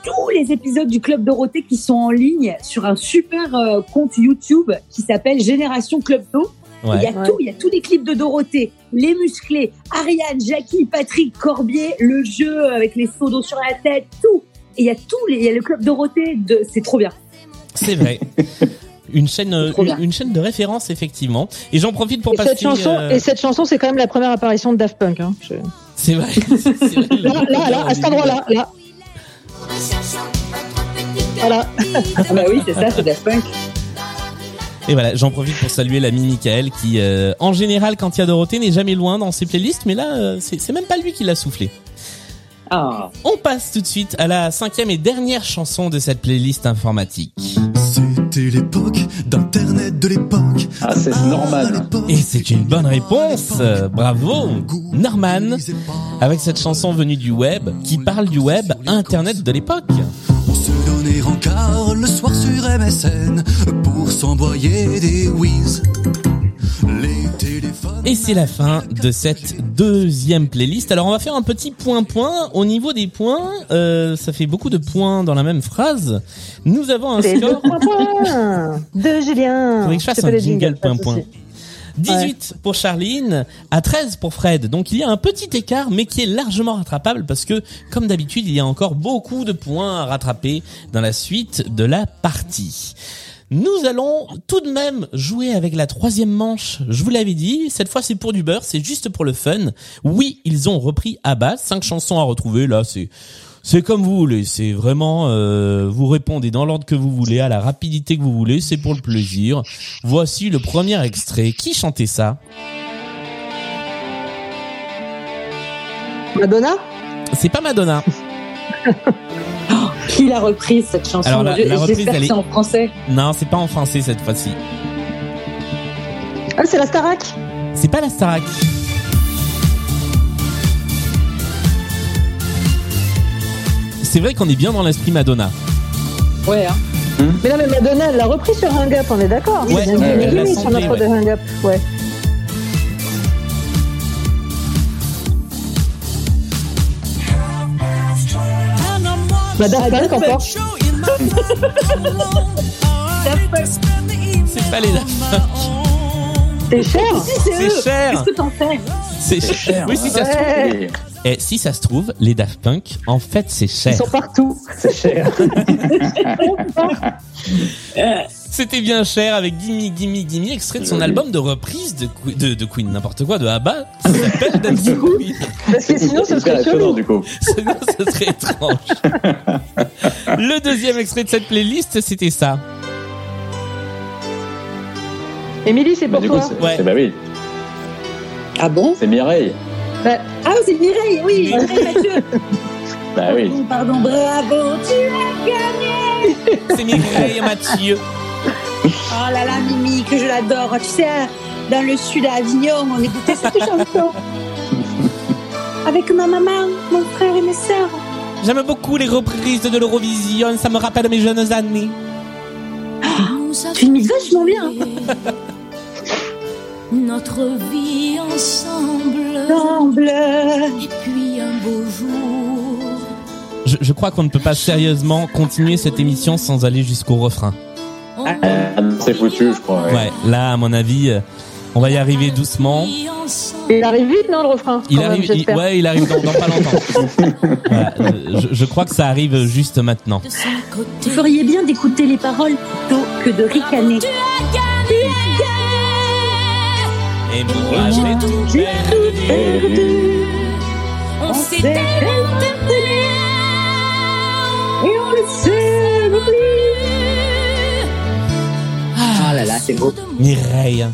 tous les épisodes du Club Dorothée qui sont en ligne sur un super euh, compte YouTube qui s'appelle Génération Club Do. Il y Ouais. a tout, il y a tous les clips de Dorothée, les musclés, Ariane, Jackie, Patrick, Corbier, le jeu avec les seaux d'eau sur la tête, tout. Et il y a tout, les- il y a le club Dorothée, de, c'est trop bien. C'est vrai. *laughs* Une chaîne une, chaîne de référence effectivement et j'en profite pour Et passer cette chanson, euh, et cette chanson, c'est quand même la première apparition de Daft Punk. Hein. Je- c'est vrai. *laughs* Là, là, là, à cet endroit-là, là. Voilà. *laughs* Ah bah oui, c'est ça, c'est Daft Punk. Et voilà, j'en profite pour saluer l'ami Michael qui, euh, en général, quand il y a Dorothée, n'est jamais loin dans ses playlists, mais là, euh, c'est c'est même pas lui qui l'a soufflé. Ah. On passe tout de suite à la cinquième et dernière chanson de cette playlist informatique. C'était l'époque d'Internet de l'époque. Ah, c'est normal. Et c'est une bonne réponse. Bravo, Norman, avec cette chanson venue du web, qui parle du web, Internet de l'époque. On se donnait rencard le soir sur MSN pour s'envoyer des whiz. Les. Et c'est la fin de cette deuxième playlist. Alors on va faire un petit point-point. Au niveau des points, euh, ça fait beaucoup de points dans la même phrase. Nous avons un C'est le score. de Julien. Faudrait que je fasse un les jingle jingles, pas de point, point. souci. 18 pour Charline, à 13 pour Fred. Donc il y a un petit écart, mais qui est largement rattrapable parce que, comme d'habitude, il y a encore beaucoup de points à rattraper dans la suite de la partie. Nous allons tout de même jouer avec la troisième manche. Je vous l'avais dit, cette fois c'est pour du beurre, c'est juste pour le fun. Oui, ils ont repris à base, cinq chansons à retrouver. Là, c'est c'est comme vous voulez. C'est vraiment euh, vous répondez dans l'ordre que vous voulez, à la rapidité que vous voulez. C'est pour le plaisir. Voici le premier extrait. Qui chantait ça? Madonna? C'est pas Madonna. *laughs* Qui l'a reprise cette chanson? Alors, la- Je- la reprise, elle est- en français. Non, c'est pas en français cette fois-ci. Ah, c'est la Starac? C'est pas la Starac. C'est vrai qu'on est bien dans l'esprit Madonna. Ouais, hein. Mais non, mais Madonna, elle l'a repris sur Hang Up, on est d'accord Ouais, C'est sur notre de. Hang Up, ouais. Bah, Daft Punk encore. C'est pas les Daft Punk. C'est cher C'est cher. Qu'est-ce que t'en fais C'est cher. Oui, si ça se trouve. Et si ça se trouve, les Daft Punk, en fait, c'est cher. Ils sont partout. C'est cher. *laughs* C'était bien cher avec Gimme Gimme Gimme, extrait de son album de reprise de, Que- de, de Queen, n'importe quoi, de ABBA, qui *laughs* s'appelle Dancing Queen. Parce que sinon, ce serait chelou. *laughs* Sinon, ce serait étrange. Le deuxième extrait de cette playlist, c'était ça. Émilie, c'est Bah, pour du coup, toi. c'est Ouais. bah oui, Ah bon? C'est Mireille. Bah, Ah, c'est Mireille, oui. Mireille Mathieu. *laughs* Bah oui. Pardon, bravo, tu as gagné. *laughs* C'est Mireille Mathieu. Oh là là, Mimi, que je l'adore. Tu sais, dans le sud à Avignon, on écoutait cette chanson. *laughs* Avec ma maman, mon frère et mes sœurs. J'aime beaucoup les reprises de l'Eurovision, ça me rappelle mes jeunes années. Tu imites vachement bien. Notre vie ensemble. Ensemble. Et puis un beau jour. Je, je crois qu'on ne peut pas sérieusement continuer cette émission sans aller jusqu'au refrain. Ah, C'est foutu, je crois. ouais. Ouais, là, à mon avis, euh, On va y arriver doucement. Il arrive vite, non, le refrain Il quand même, arrive, il- ouais, il arrive dans, dans pas longtemps. *laughs* Voilà, euh, je, je crois que ça arrive juste maintenant. Vous feriez bien d'écouter les paroles plutôt que de ricaner. Et moi, j'ai tout perdu. On s'est Et on le sait plus. Ah là là, c'est beau. Mireille.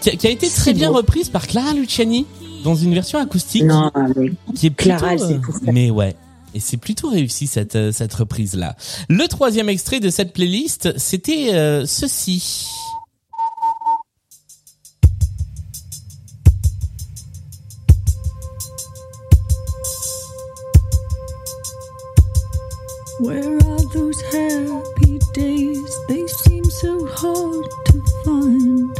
Qui, qui a été très bien reprise par Clara Luciani dans une version acoustique. Non, mais qui est plutôt, Clara, euh, tout faire. mais ouais. Et c'est plutôt réussi cette euh, cette reprise là. Le troisième extrait de cette playlist, c'était euh, ceci. Where are those happy days? They seem so hard to find.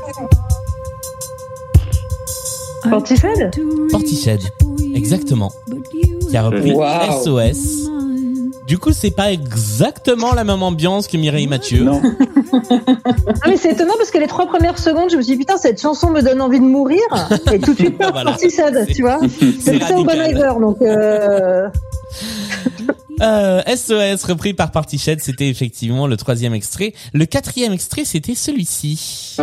Portishead? Portishead, exactement. but you Qui a repris Wow. SOS. Du coup, c'est pas exactement la même ambiance que Mireille Mathieu. Non. *laughs* Ah, mais c'est étonnant parce que les trois premières secondes, je me suis dit, putain, cette chanson me donne envie de mourir. Et tout de suite, *laughs* Voilà. Portishead, tu vois. C'est ça au. Bon Iver, donc, euh, *laughs* Euh, SOS repris par Portishead, c'était effectivement le troisième extrait. Le quatrième extrait, c'était celui-ci.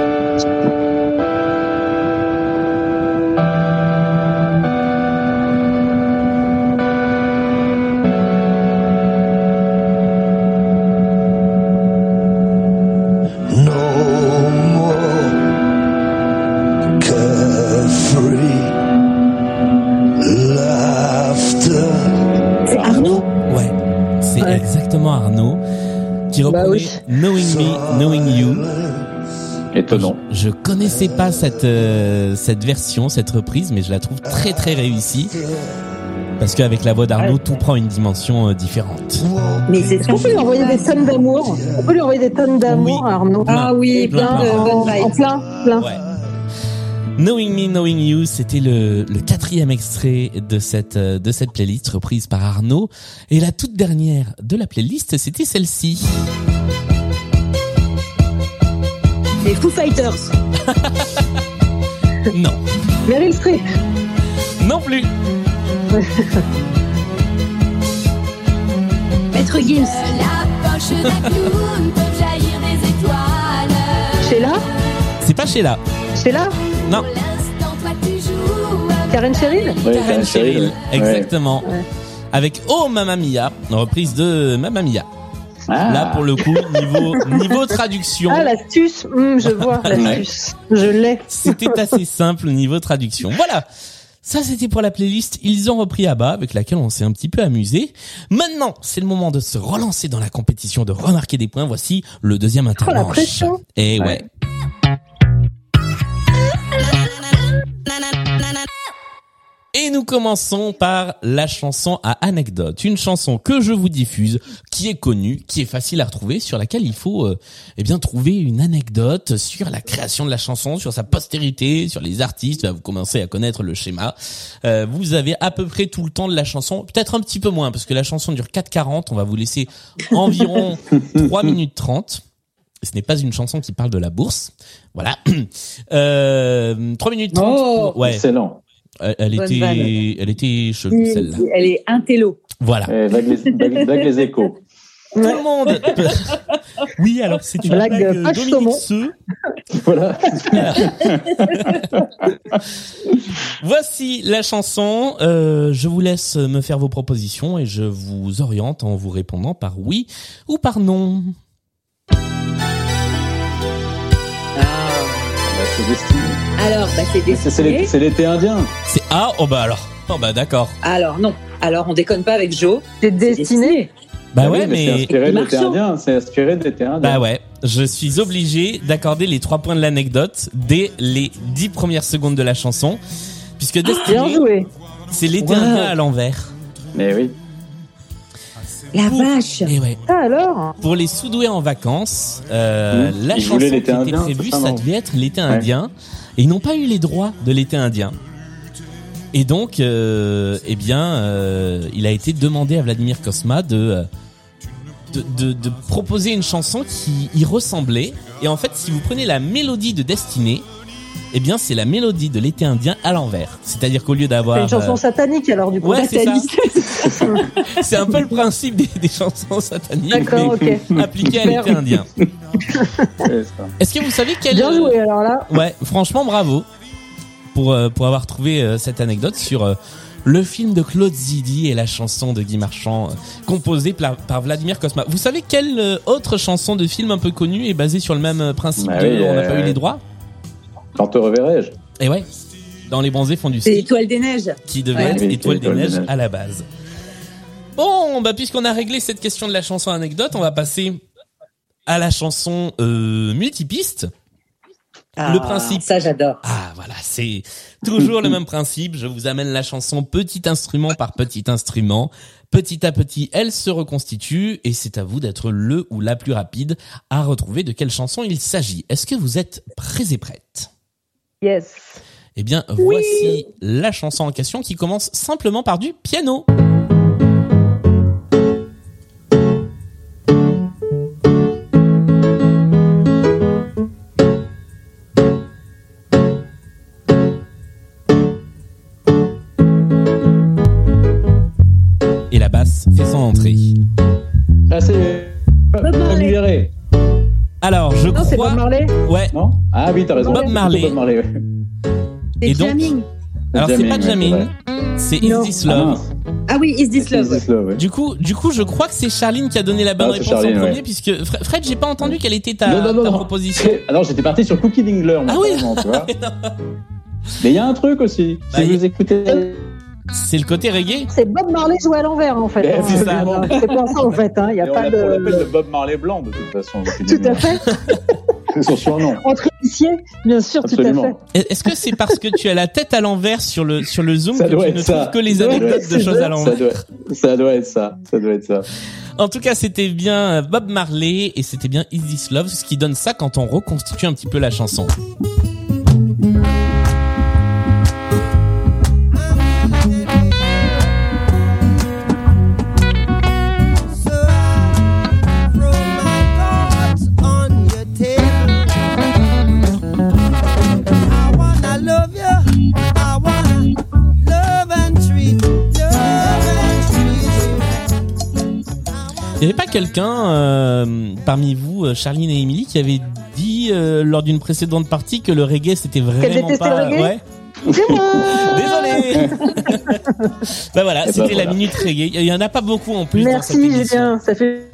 Qui reprenait Bah oui. Knowing Me, Knowing You. Étonnant. Je connaissais pas cette euh, cette version, cette reprise, mais je la trouve très très réussie parce qu'avec la voix d'Arnaud, tout prend une dimension euh, différente. Mais c'est est-ce qu'on peut lui envoyer des tonnes d'amour On peut lui envoyer des tonnes d'amour Oui. à Arnaud. Ah oui, Plein, plein plein. de bonnes en vibes. plein, plein. Ouais. Knowing Me, Knowing You, c'était le, le quatrième extrait de cette de cette playlist reprise par Arnaud. Et la toute dernière de la playlist, c'était celle-ci. Les Foo Fighters. *laughs* Non, Meryl Streep. non plus. *laughs* Maître Gims. La poche d'un clown peut jaillir des étoiles. Sheila C'est pas Sheila. Sheila Non, Karen Cheryl Ouais, Karen Cheryl. ouais. Exactement. Ouais. Avec Oh Mamma Mia, une reprise de Mamma Mia. Ah. Là, pour le coup, niveau niveau traduction, Ah, l'astuce. Hum, je vois *laughs* l'astuce. Je l'ai. c'était assez simple niveau traduction. Voilà. Ça, c'était pour la playlist Ils ont repris à bas, avec laquelle on s'est un petit peu amusé. Maintenant, c'est le moment de se relancer dans la compétition, de remarquer des points. Voici le deuxième Oh, la intermanche. pression. Et ouais. Et nous commençons par la chanson à anecdote. Une chanson que je vous diffuse, qui est connue, qui est facile à retrouver, sur laquelle il faut euh, eh bien trouver une anecdote sur la création de la chanson, sur sa postérité, sur les artistes. Vous commencez à connaître le schéma. Euh, vous avez à peu près tout le temps de la chanson, peut-être un petit peu moins, parce que la chanson dure 4,40. On va vous laisser environ *laughs* 3 minutes 30. Ce n'est pas une chanson qui parle de la bourse. Voilà. *clears throat* Euh, 3 minutes 30. Oh. ouais. Excellent. Elle, elle était, vanne. elle était chelou celle-là. Elle est intello. Voilà. Eh, vague, les, vague- vague les échos. Tout le monde. peut- *laughs* oui, alors c'est une Blague blague, euh, Dominique. Seux. *laughs* Voilà. *laughs* Voici la chanson. Euh, je vous laisse me faire vos propositions et je vous oriente en vous répondant par oui ou par non. Bah, c'est destiné. Alors, bah, c'est Mais destiné. c'est l'été indien. C'est A. Oh bah alors. Oh bah d'accord. Alors, non. Alors, on déconne pas avec Joe. C'est destiné. Bah Ah ouais, oui, C'est mais inspiré de l'été Marchand. indien. C'est inspiré de l'été indien. bah ouais. Je suis obligé d'accorder les trois points de l'anecdote dès les dix premières secondes de la chanson, puisque Bien Destiné, joué. c'est l'été Wow. indien à l'envers. Mais oui. La Pour- vache. Et ouais. Ah alors Pour les soudoués en vacances, euh, Mmh. la Ils chanson qui l'été était indien, prévue, ça, devait être l'été indien, et ils n'ont pas eu les droits de l'été indien. Et donc, euh, eh bien, euh, il a été demandé à Vladimir Kosma de, de, de, de proposer une chanson qui y ressemblait. Et en fait, si vous prenez la mélodie de Destinée, Eh bien, c'est la mélodie de l'été indien à l'envers. C'est-à-dire qu'au lieu C'est d'avoir... une chanson euh, satanique alors du coup. Ouais, c'est. *laughs* C'est un peu le principe des, des chansons sataniques, appliquées à l'été indien. C'est *laughs* ça. Est-ce que vous savez quel... Bien joué alors là. Ouais, franchement, bravo pour euh, pour avoir trouvé euh, cette anecdote sur le film de Claude Zidi et la chanson de Guy Marchand composée par, par Vladimir Kosma. Vous savez quelle autre chanson de film un peu connue est basée sur le même principe Bah de oui, on n'a euh, pas eu les droits? Quand te reverrai-je Et ouais, dans les bronzés font du C'est ski Étoile des Neiges. qui devait Ouais, être oui, Étoile des Neiges à la base. Bon, bah puisqu'on a réglé cette question de la chanson anecdote, on va passer à la chanson euh, multipiste. Le principe. Ça, j'adore. Ah voilà, c'est toujours le même principe. Je vous amène la chanson petit instrument par petit instrument. Petit à petit, elle se reconstitue et c'est à vous d'être le ou la plus rapide à retrouver de quelle chanson il s'agit. Est-ce que vous êtes prêts et prêtes? Yes. Eh bien, voici la chanson en question qui commence simplement par du piano. Je Non, crois... Bob Marley. Ouais. Non Ah oui, t'as raison. Bob Marley. Bob Marley, ouais. C'est Et donc- Jamming. Alors, c'est pas Jamming, c'est. Is This Ah, Love. mince. Ah oui, Is This Love. Is This Love, ouais. Du coup, du coup, je crois que c'est Charline qui a donné la bonne Ah, réponse Charline, en premier, ouais. puisque Fre- Fred, j'ai pas entendu quelle était ta, Non, non, non, ta non. proposition. Ah non, j'étais parti sur Cookie Dingler. moi, Ah oui. tu vois. *laughs* Mais il y a un truc aussi. Bah, si vous écoutez. C'est le côté reggae. C'est Bob Marley joué à l'envers en fait. Ben, hein. c'est ça. C'est pas ça en fait. hein. Il y a Et on pas l'appelle- on l'appelle le de. Bob Marley blanc, de toute façon. Tout à fait. *laughs* C'est son surnom. Entre initiés, bien sûr, tout à fait. Est-ce que c'est parce que tu as la tête à l'envers sur le sur le zoom Ça que doit tu être ne ça. trouves que les anecdotes de choses à Ça l'envers doit, ça doit être ça. Ça doit être ça. En tout cas, c'était bien Bob Marley et c'était bien Is This Love, ce qui donne ça quand on reconstitue un petit peu la chanson. Quelqu'un euh, parmi vous, euh, Charline et Emily, qui avait dit euh, lors d'une précédente partie que le reggae c'était vraiment pas. le reggae ouais. *laughs* Désolé. *laughs* bah voilà, c'était la minute reggae. Il y en a pas beaucoup en plus dans cette Merci. Julien, ça fait,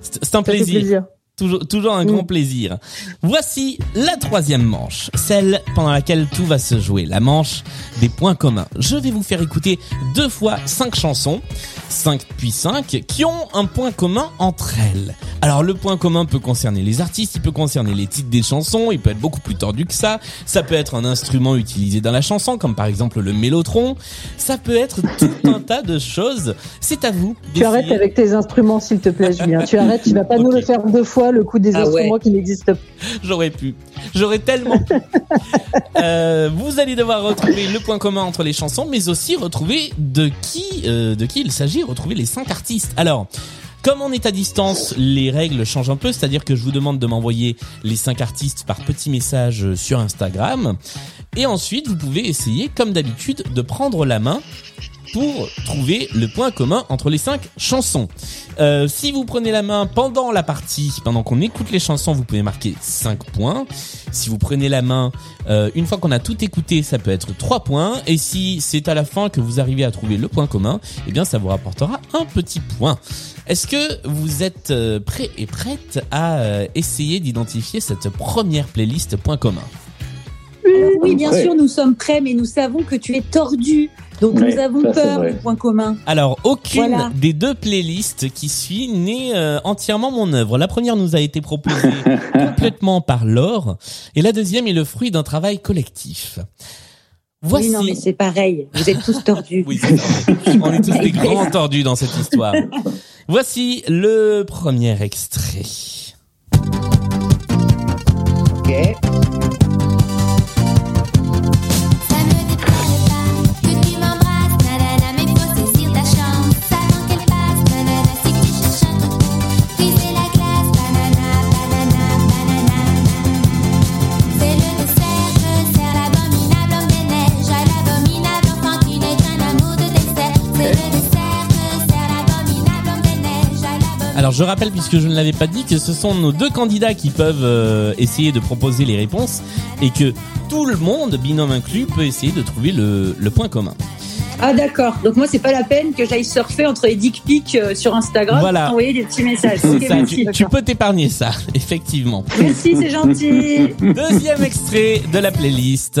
C'est un plaisir. plaisir. Toujours, toujours un Mm. grand plaisir. Voici la troisième manche, celle pendant laquelle tout va se jouer, la manche des points communs. Je vais vous faire écouter deux fois cinq chansons, 5 puis 5, qui ont un point commun entre elles. Alors le point commun peut concerner les artistes, il peut concerner les titres des chansons, il peut être beaucoup plus tordu que ça, ça peut être un instrument utilisé dans la chanson, comme par exemple le mélotron, ça peut être tout un tas de choses. C'est à vous. Tu arrêtes avec tes instruments, s'il te plaît, Julien. Tu *laughs* arrêtes, tu vas pas nous le faire deux fois le coup des Ah instruments ouais. qui n'existent pas. J'aurais pu. J'aurais tellement pu. *laughs* Euh, vous allez devoir retrouver le point commun entre les chansons, mais aussi retrouver de qui, euh, de qui il s'agit, retrouver les cinq artistes. Alors, comme on est à distance, les règles changent un peu, c'est-à-dire que je vous demande de m'envoyer les cinq artistes par petit message sur Instagram. Et ensuite, vous pouvez essayer, comme d'habitude, de prendre la main pour trouver le point commun entre les cinq chansons. Euh, si vous prenez la main pendant la partie, pendant qu'on écoute les chansons, vous pouvez marquer 5 points. Si vous prenez la main euh, une fois qu'on a tout écouté, ça peut être 3 points. Et si c'est à la fin que vous arrivez à trouver le point commun, eh bien ça vous rapportera un petit point. Est-ce que vous êtes euh, prêts et prêtes à euh, essayer d'identifier cette première playlist point commun? Oui, bien Prêt. sûr, nous sommes prêts, mais nous savons que tu es tordu. Donc Oui, nous avons ça, peur du point commun. Alors, aucune Voilà. des deux playlists qui suit n'est euh, entièrement mon œuvre. La première nous a été proposée *laughs* complètement par Laure, et la deuxième est le fruit d'un travail collectif. Voici. Oui, non, mais c'est pareil. Vous êtes tous tordus. *laughs* Oui, c'est ça. On est tous des *laughs* grands tordus dans cette histoire. Voici le premier extrait. Ok. Alors je rappelle, puisque je ne l'avais pas dit, que ce sont nos deux candidats qui peuvent euh, essayer de proposer les réponses et que tout le monde, binôme inclus, peut essayer de trouver le, le point commun. Ah d'accord. Donc moi c'est pas la peine que j'aille surfer entre les dick pics euh, sur Instagram Voilà. pour envoyer des petits messages. C'est Ok, ça, merci. tu, tu peux t'épargner ça, *laughs* effectivement. Merci, c'est gentil. *laughs* Deuxième extrait de la playlist.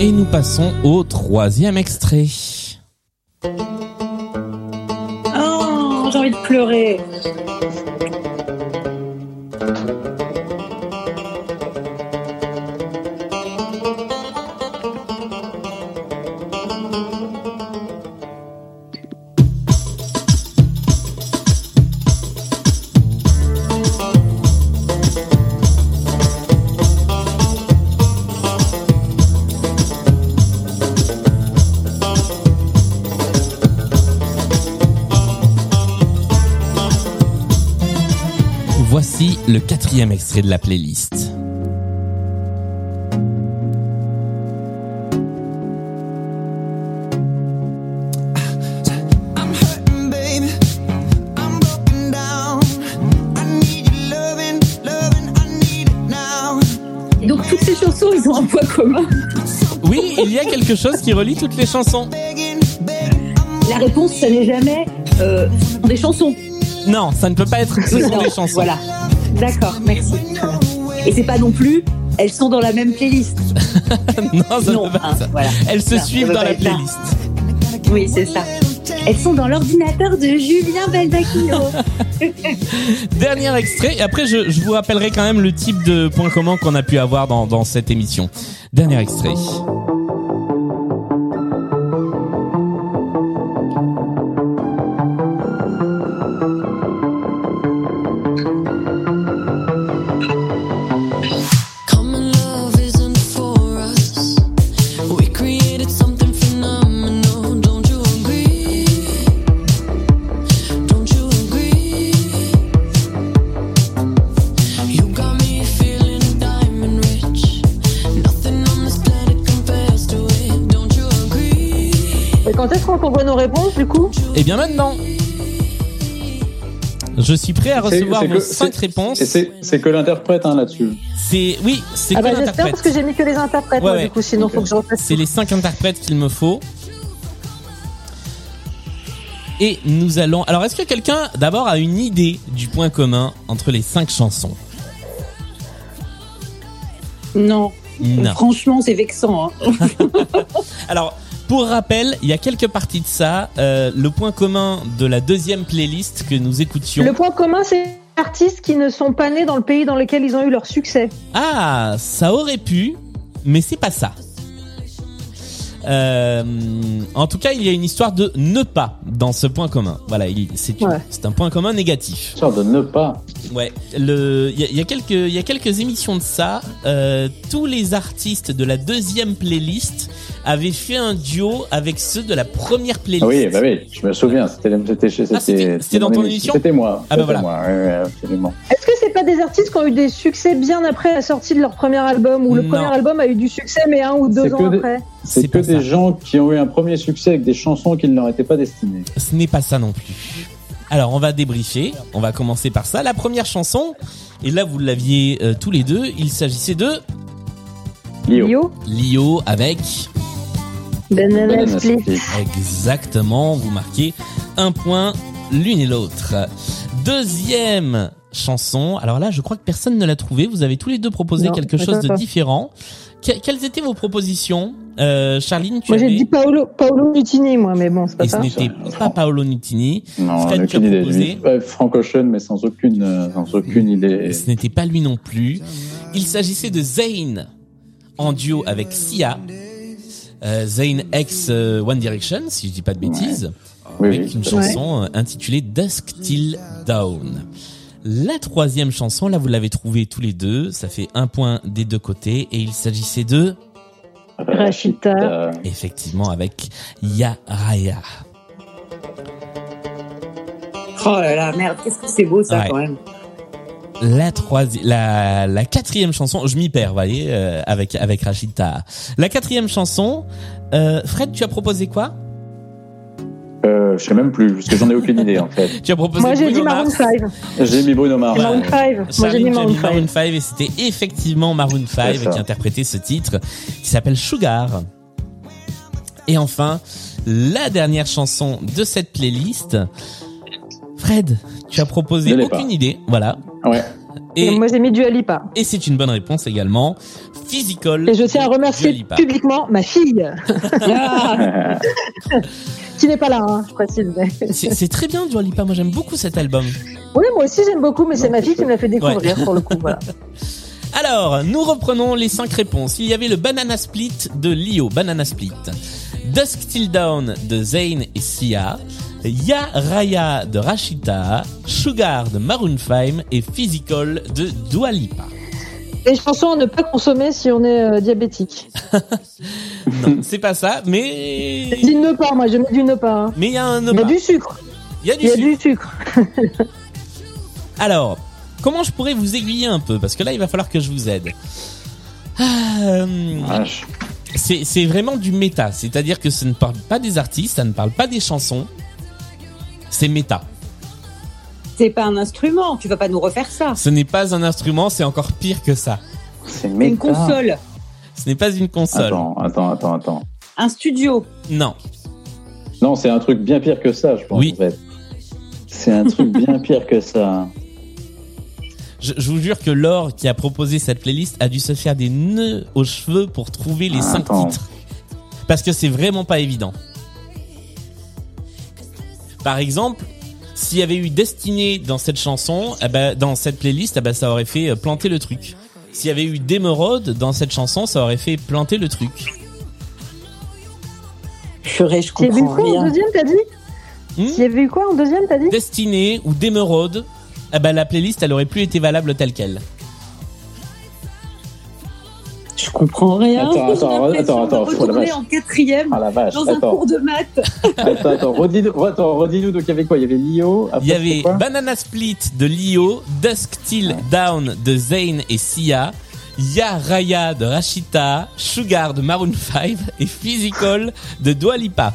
Et nous passons au troisième extrait. Oh, j'ai envie de pleurer. Voici le quatrième extrait de la playlist. Et donc toutes ces chansons, ils ont un point commun. Oui, il y a quelque chose qui relie toutes les chansons. La réponse, ça n'est jamais euh, ce sont des chansons. Non, ça ne peut pas être ce sont des chansons. Voilà. D'accord, merci. Et c'est pas non plus, elles sont dans la même playlist. *laughs* non, ça ne pas hein, être ça. voilà. Elles se Non, suivent dans la ça. playlist. Oui, c'est ça. Elles sont dans l'ordinateur de Julien Belbacchio. *laughs* Dernier extrait, et après je, je vous rappellerai quand même le type de point commun qu'on a pu avoir dans, dans cette émission. Dernier extrait. Je suis prêt à recevoir vos que- cinq c'est- réponses. Et c'est que l'interprète hein, là-dessus. C'est oui, c'est Ah que bah j'espère l'interprète. parce que j'ai mis que les interprètes Ouais, moi, ouais. du coup sinon faut que je refasse. C'est les cinq interprètes qu'il me faut. Et nous allons. Alors, est-ce que quelqu'un d'abord a une idée du point commun entre les cinq chansons? Non. Non. Franchement, c'est vexant. Hein. *laughs* *laughs* Alors, pour rappel, il y a quelques parties de ça. Euh, le point commun de la deuxième playlist que nous écoutions. Le point commun c'est les artistes qui ne sont pas nés dans le pays dans lequel ils ont eu leur succès. Ah, ça aurait pu, mais c'est pas ça. Euh, en tout cas, il y a une histoire de ne pas dans ce point commun. Voilà, il- c'est une- Ouais. un point commun négatif. Histoire de ne pas. Ouais, le il y y a quelques il y a quelques émissions de ça, euh, tous les artistes de la deuxième playlist avaient fait un duo avec ceux de la première playlist. Ah oui, bah oui, je me souviens. C'était Ah, dans ton émission C'était moi. Ah bah c'était voilà. moi. Est-ce que c'est pas des artistes qui ont eu des succès bien après la sortie de leur premier album ou le Non. premier album a eu du succès mais un ou deux ans des- après C'est que des ça. gens qui ont eu un premier succès avec des chansons qui ne leur étaient pas destinées. Ce n'est pas ça non plus. Alors, on va débriefer. On va commencer par ça. La première chanson, et là vous l'aviez euh, tous les deux, il s'agissait de. Lio Lio avec Banana Banana Split. Split. exactement, vous marquez un point l'une et l'autre. Deuxième chanson. Alors là, je crois que personne ne l'a trouvé. Vous avez tous les deux proposé Non, quelque chose de différent. Que- quelles étaient vos propositions? Euh, Charline, tu Moi, j'ai avais... dit Paolo, Paolo Nutini, moi, mais bon, c'est pas Et ce ça. n'était pas Paolo Nutini. Non, Fred, tu as proposé ouais, Frank Ocean, mais sans aucune, euh, sans aucune idée. Ce n'était pas lui non plus. Il s'agissait de Zayn en duo avec Sia. Euh, Zayn ex euh, One Direction, si je dis pas de bêtises, Oui, avec oui. une chanson euh, intitulée Dusk Till Dawn. La troisième chanson, là vous l'avez trouvée tous les deux, ça fait un point des deux côtés, et il s'agissait de, Rachita. Effectivement, avec Ya Raya. Oh là là, merde, qu'est-ce que c'est beau ça Ouais. quand même. La troisième, la, la quatrième chanson, je m'y perds, vous voyez, euh, avec avec Rachida. La quatrième chanson, euh, Fred, tu as proposé quoi? Euh, je sais même plus, parce que j'en ai aucune idée en fait. *laughs* Tu as proposé Moi, j'ai dit Maroon Mars. 5. J'ai mis Bruno Mars. Maroon 5. Moi, j'ai dit Maroon mis Maroon 5. 5 et c'était effectivement Maroon 5 C'est ça. qui interprétait ce titre qui s'appelle Sugar. Et enfin, la dernière chanson de cette playlist. Fred, tu as proposé aucune pas. idée, voilà. Ouais. Et, Moi, j'ai mis Dua Lipa. et c'est une bonne réponse également. Physical. Et je tiens à remercier publiquement ma fille, Ah, *laughs* qui n'est pas là, hein, je précise. C'est très bien Dua Lipa, moi j'aime beaucoup cet album. Oui, moi aussi, j'aime beaucoup, mais c'est ma fille qui me l'a fait découvrir, pour le coup, voilà. *laughs* Alors, nous reprenons les cinq réponses. Il y avait le Banana Split de Lio, Banana Split. Dusk Till Dawn de Zayn et Sia. Ya Raya de Rashida. Sugar de Maroon 5 et Physical de Dua Lipa. Les chansons à ne pas consommer si on est euh, diabétique. *laughs* Non, c'est pas ça, mais dit ne pas, moi, je mets du ne pas. hein. mais il y a un Il y a du sucre. Il y a du Il y a sucre. du sucre. *laughs* Alors, comment je pourrais vous aiguiller un peu? Parce que là, il va falloir que je vous aide. Ah, euh, c'est c'est vraiment du méta, c'est-à-dire que ça ne parle pas des artistes, ça ne parle pas des chansons. C'est méta. c'est pas un instrument, tu vas pas nous refaire ça. Ce n'est pas un instrument, c'est encore pire que ça. C'est méta. une console, Ce n'est pas une console. Attends, attends, attends, attends. un studio. Non. Non, c'est un truc bien pire que ça, je pense. Oui. en fait. C'est un truc bien *laughs* pire que ça. Je, je vous jure que Laure, qui a proposé cette playlist, a dû se faire des nœuds aux cheveux pour trouver les Ah, cinq attends. titres. Parce que c'est vraiment pas évident. Par exemple, s'il y avait eu Destiné dans cette chanson, eh ben, dans cette playlist, eh ben, ça aurait fait euh, planter le truc. S'il y avait eu Démeraude dans cette chanson, ça aurait fait planter le truc. Purée, je Il y avait eu comprends quoi en deuxième, t'as dit Hmm Il y avait eu quoi en deuxième, t'as dit Destiné ou Démeraude, eh ben, la playlist, elle aurait plus été valable telle qu'elle. Comprends rien. Attends, attends, attends, attends, retourner en quatrième Ah la vache. dans un Attends, cours de maths. attends, attends. Redis-nous, attends, redis-nous. Donc il y avait quoi? Il y avait Lio. après, Il y avait Banana Split de Lio, Dusk Till Down de Zayn et Sia, Ya Raya de Rashita, Sugar de Maroon 5 et Physical de Dua Lipa.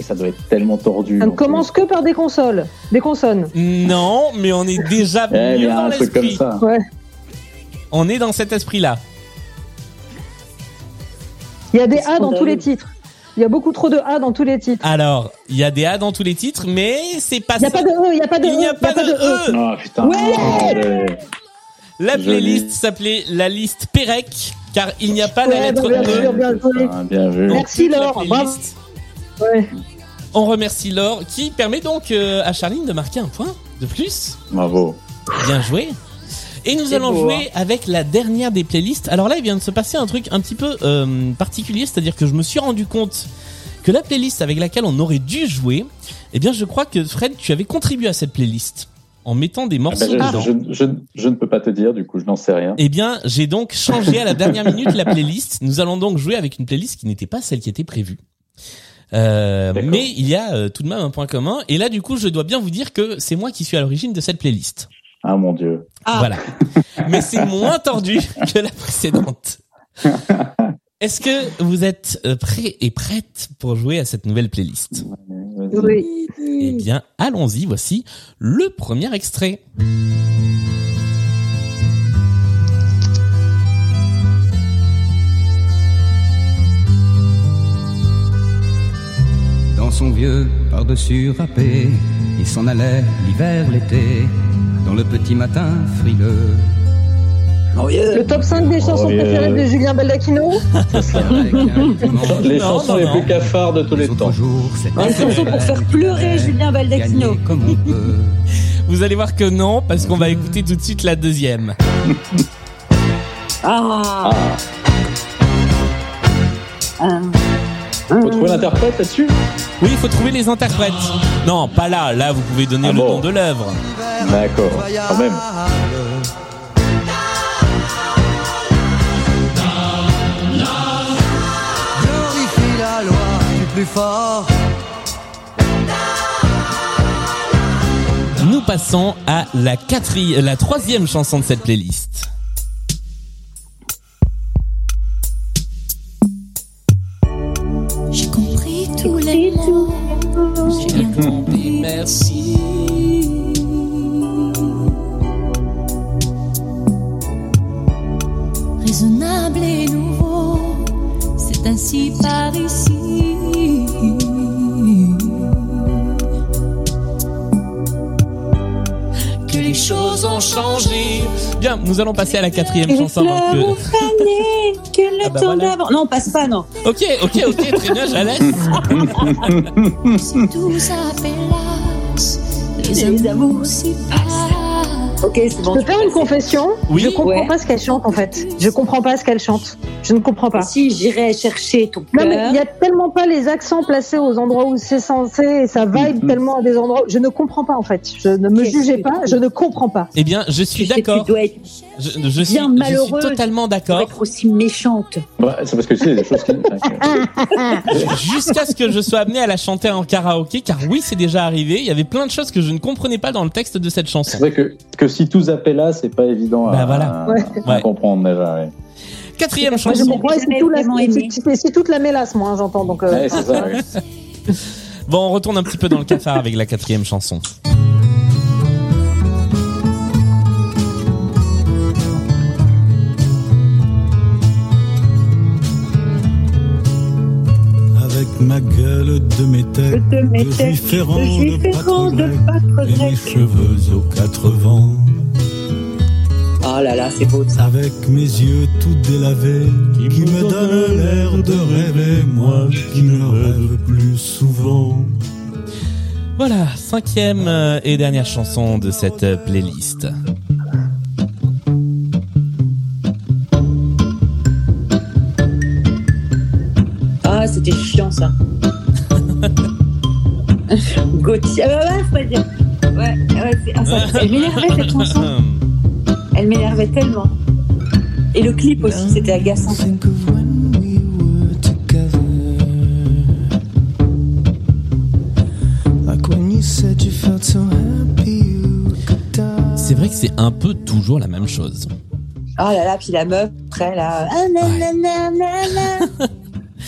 Mais ça doit être tellement tordu. Ça ne en commence que par des consoles, des consonnes. Non, mais on est déjà. Eh, y mieux dans un truc comme l'esprit. ça. Ouais. On est dans cet esprit-là. Il y a des A dans tous les titres. Il y a beaucoup trop de A dans tous les titres. Alors, il y a des A dans tous les titres, mais c'est pas Il n'y a ça. pas de E, il n'y a pas de E. Il n'y a pas de E. Oh putain. Ouais. La playlist s'appelait la liste Perec, car il n'y a pas la Ouais, lettre bah, bien E. sûr, bien joué. Ah, Merci, la Laure. playlist. Ouais. On remercie Laure, qui permet donc euh, à Charline de marquer un point de plus. Bravo. Bien joué. Et nous allons beau, jouer avec la dernière des playlists. Alors là, il vient de se passer un truc un petit peu euh, particulier, c'est-à-dire que je me suis rendu compte que la playlist avec laquelle on aurait dû jouer, eh bien, je crois que Fred, tu avais contribué à cette playlist en mettant des Ah, morceaux ben, dedans. je, je, je, je ne peux pas te dire, du coup, je n'en sais rien. Eh bien, j'ai donc changé à la dernière minute la playlist. Nous allons donc jouer avec une playlist qui n'était pas celle qui était prévue. Euh, mais il y a euh, tout de même un point commun. Et là, du coup, je dois bien vous dire que c'est moi qui suis à l'origine de cette playlist. Ah mon dieu. Ah. Voilà. *laughs* Mais c'est moins tordu que la précédente. *laughs* Est-ce que vous êtes euh, prêts et prêtes pour jouer à cette nouvelle playlist? Oui. Eh bien, allons-y. Voici le premier extrait. Son vieux par-dessus râpé, il s'en allait l'hiver, l'été, dans le petit matin frileux. Le top 5 des chansons Oh, yeah. préférées de Julien Baldacchino *laughs* Les Non, chansons non, les non. plus cafards de tous les les temps. jours, c'est Une chanson pour faire pleurer Julien Baldacchino. *laughs* Vous allez voir que non, parce qu'on va écouter tout de suite la deuxième. Ah. Ah. Faut trouver l'interprète là-dessus Oui, il faut trouver les interprètes. Non, pas là. Là, vous pouvez donner Ah le bon nom de l'œuvre. D'accord, quand même. Glorifie la loi du plus fort. Nous passons à la quatrième, la troisième chanson de cette playlist. Bien, nous allons passer à la quatrième chanson. ont que... que le Ah bah temps voilà. d'avant. Non, passe pas, non. Ok, ok, ok, très bien, je la laisse. C'est *laughs* tout s'appelasse. Les Les amours amours s'y passent. Ok, c'est bon. Je peux faire une confession Oui. Je comprends Ouais. pas ce qu'elle chante en fait. Je comprends pas ce qu'elle chante. Je ne comprends pas. Si j'irais chercher ton Non mais cœur. il y a tellement pas les accents placés aux endroits où c'est censé et ça vibe tellement à des endroits. Je ne comprends pas en fait. Je ne me jugez pas. Je ne comprends pas. Eh bien, je suis d'accord. Tu dois être Je, je suis, je bien suis totalement pour d'accord. être aussi méchante. Ouais, c'est parce que tu sais, des choses qui. *laughs* Jusqu'à ce que je sois amené à la chanter en karaoké, car oui, c'est déjà arrivé. Il y avait plein de choses que je ne comprenais pas dans le texte de cette chanson. C'est vrai que, que si tout zappait là, c'est pas évident à, Bah voilà. à- Ouais. à Ouais. comprendre déjà. Quatrième chanson. C'est tout la, toute la mélasse moi hein, j'entends donc. euh, Ouais, c'est ça. ouais. *laughs* Bon, on retourne un petit peu dans le cafard avec la quatrième chanson. Avec ma gueule de métèque, De mes de de de différents pâtre de grec, pâtre et mes cheveux aux quatre vents. Oh là là, c'est beau ça. Avec mes yeux tout délavés, qui, me donnent l'air de rêver, moi qui ne rêve plus souvent. Voilà, cinquième euh, et dernière chanson de cette euh, playlist. Ah, c'était chiant ça. *laughs* Gauthier. Ah bah ouais, faut pas dire. Ouais, ouais, c'est- ah, ça- elle *laughs* m'énervait cette chanson. *laughs* Elle m'énervait tellement. Et le clip aussi, c'était agaçant. C'est vrai que c'est un peu toujours la même chose. Oh là là, puis la meuf, après là.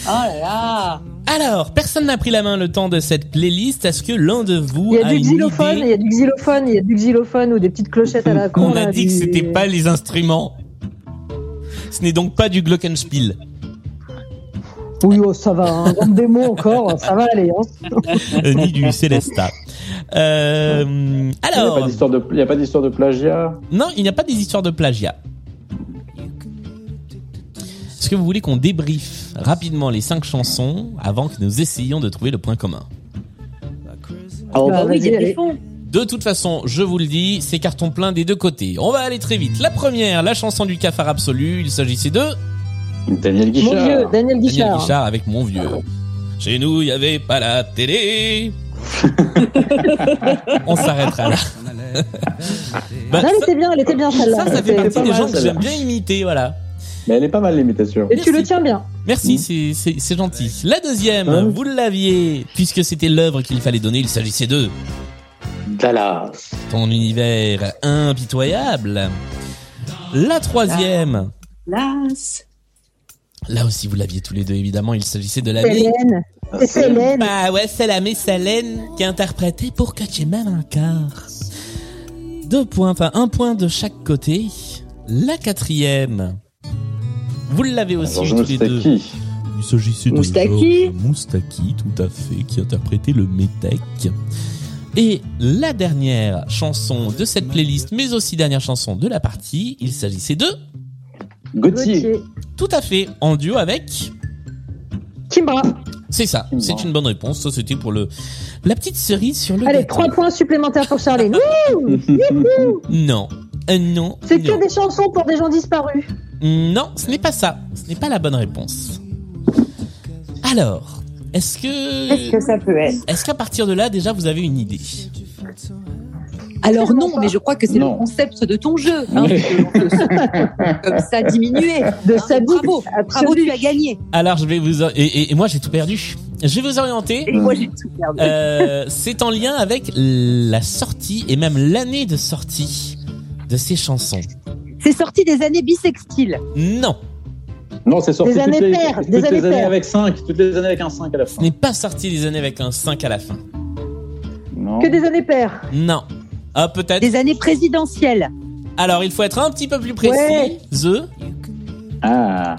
Oh là là. Alors, personne n'a pris la main le temps de cette playlist. Est-ce que l'un de vous Il y a a du une xylophone, il y a du xylophone, il y a du xylophone ou des petites clochettes à la con. On a là, dit que du- c'était pas les instruments. Ce n'est donc pas du glockenspiel. Oui, oh, ça va. Hein. Vendre des mots encore, *laughs* ça va aller. Hein. euh, ni du Celesta. Euh, Il n'y a alors, pas d'histoire de, il y a pas d'histoire de plagiat. non, il n'y a pas des histoires de plagiat. Est-ce que vous voulez qu'on débriefe? Rapidement les cinq chansons avant que nous essayions de trouver le point commun Oh Bah, oui, il y vas-y, a des allez. fonds. De toute façon, je vous le dis, c'est carton plein des deux côtés. On va aller très vite. La première, la chanson du cafard absolu. Il s'agissait de Daniel Mon Guichard. vieux, Daniel Daniel Guichard. Guichard avec Mon Vieux. Chez nous, il n'y avait pas la télé. *laughs* On s'arrêtera là. Bah, Non, elle était bien, elle était bien celle-là. ça, ça fait partie pas des gens que j'aime bien imiter, voilà. Mais elle est pas mal l'imitation. Et tu le tiens bien. Merci, c'est- c'est c'est gentil. La deuxième, vous l'aviez, puisque c'était l'œuvre qu'il fallait donner, il s'agissait de Dallas. ton univers impitoyable. La troisième, Las. là aussi vous l'aviez tous les deux évidemment, il s'agissait de la. Hélène. C'est Hélène. Bah ouais, c'est la Miss Hélène qui a interprété pour que tu m'aimes encore. Deux points, enfin un point de chaque côté. La quatrième, vous l'avez aussi tous les deux. Moustaki. Il s'agissait de Moustaki. Moustaki, tout à fait, qui interprétait le métèque. Et la dernière chanson de cette playlist, mais aussi dernière chanson de la partie, il s'agissait de Gauthier. Gauthier. Tout à fait, en duo avec Kimbra. C'est ça, c'est une bonne réponse. Ça, c'était pour le la petite cerise sur le Allez, gâteau. trois points supplémentaires pour *laughs* Youhou Non, Euh, non, C'est que des chansons pour des gens disparus. Non, ce n'est pas ça. Ce n'est pas la bonne réponse. Alors, est-ce Qu'est-ce que que ça peut être? est-ce qu'à partir de là déjà vous avez une idée? Alors non, mais je crois que c'est le concept de ton jeu. hein, Oui. *laughs* Comme ça, diminuer. De Hein, sa. Bravo, bravo, tu as gagné. Alors, je vais vous or- et, et- et moi j'ai tout perdu. Je vais vous orienter. Et moi, j'ai tout perdu. Euh, c'est en lien avec la sortie et même l'année de sortie de ces chansons. C'est sorti des années bissextiles. Non, Non, c'est sorti Des toutes années les, paires, toutes des les années années paires. avec 5, toutes les années avec un 5 à la ce fin. n'est pas sorti des années avec un 5 à la fin. Non. Que des années paires. Non. Ah, peut-être. Des années présidentielles. Alors, il faut être un petit peu plus précis. Ouais. The. Ah.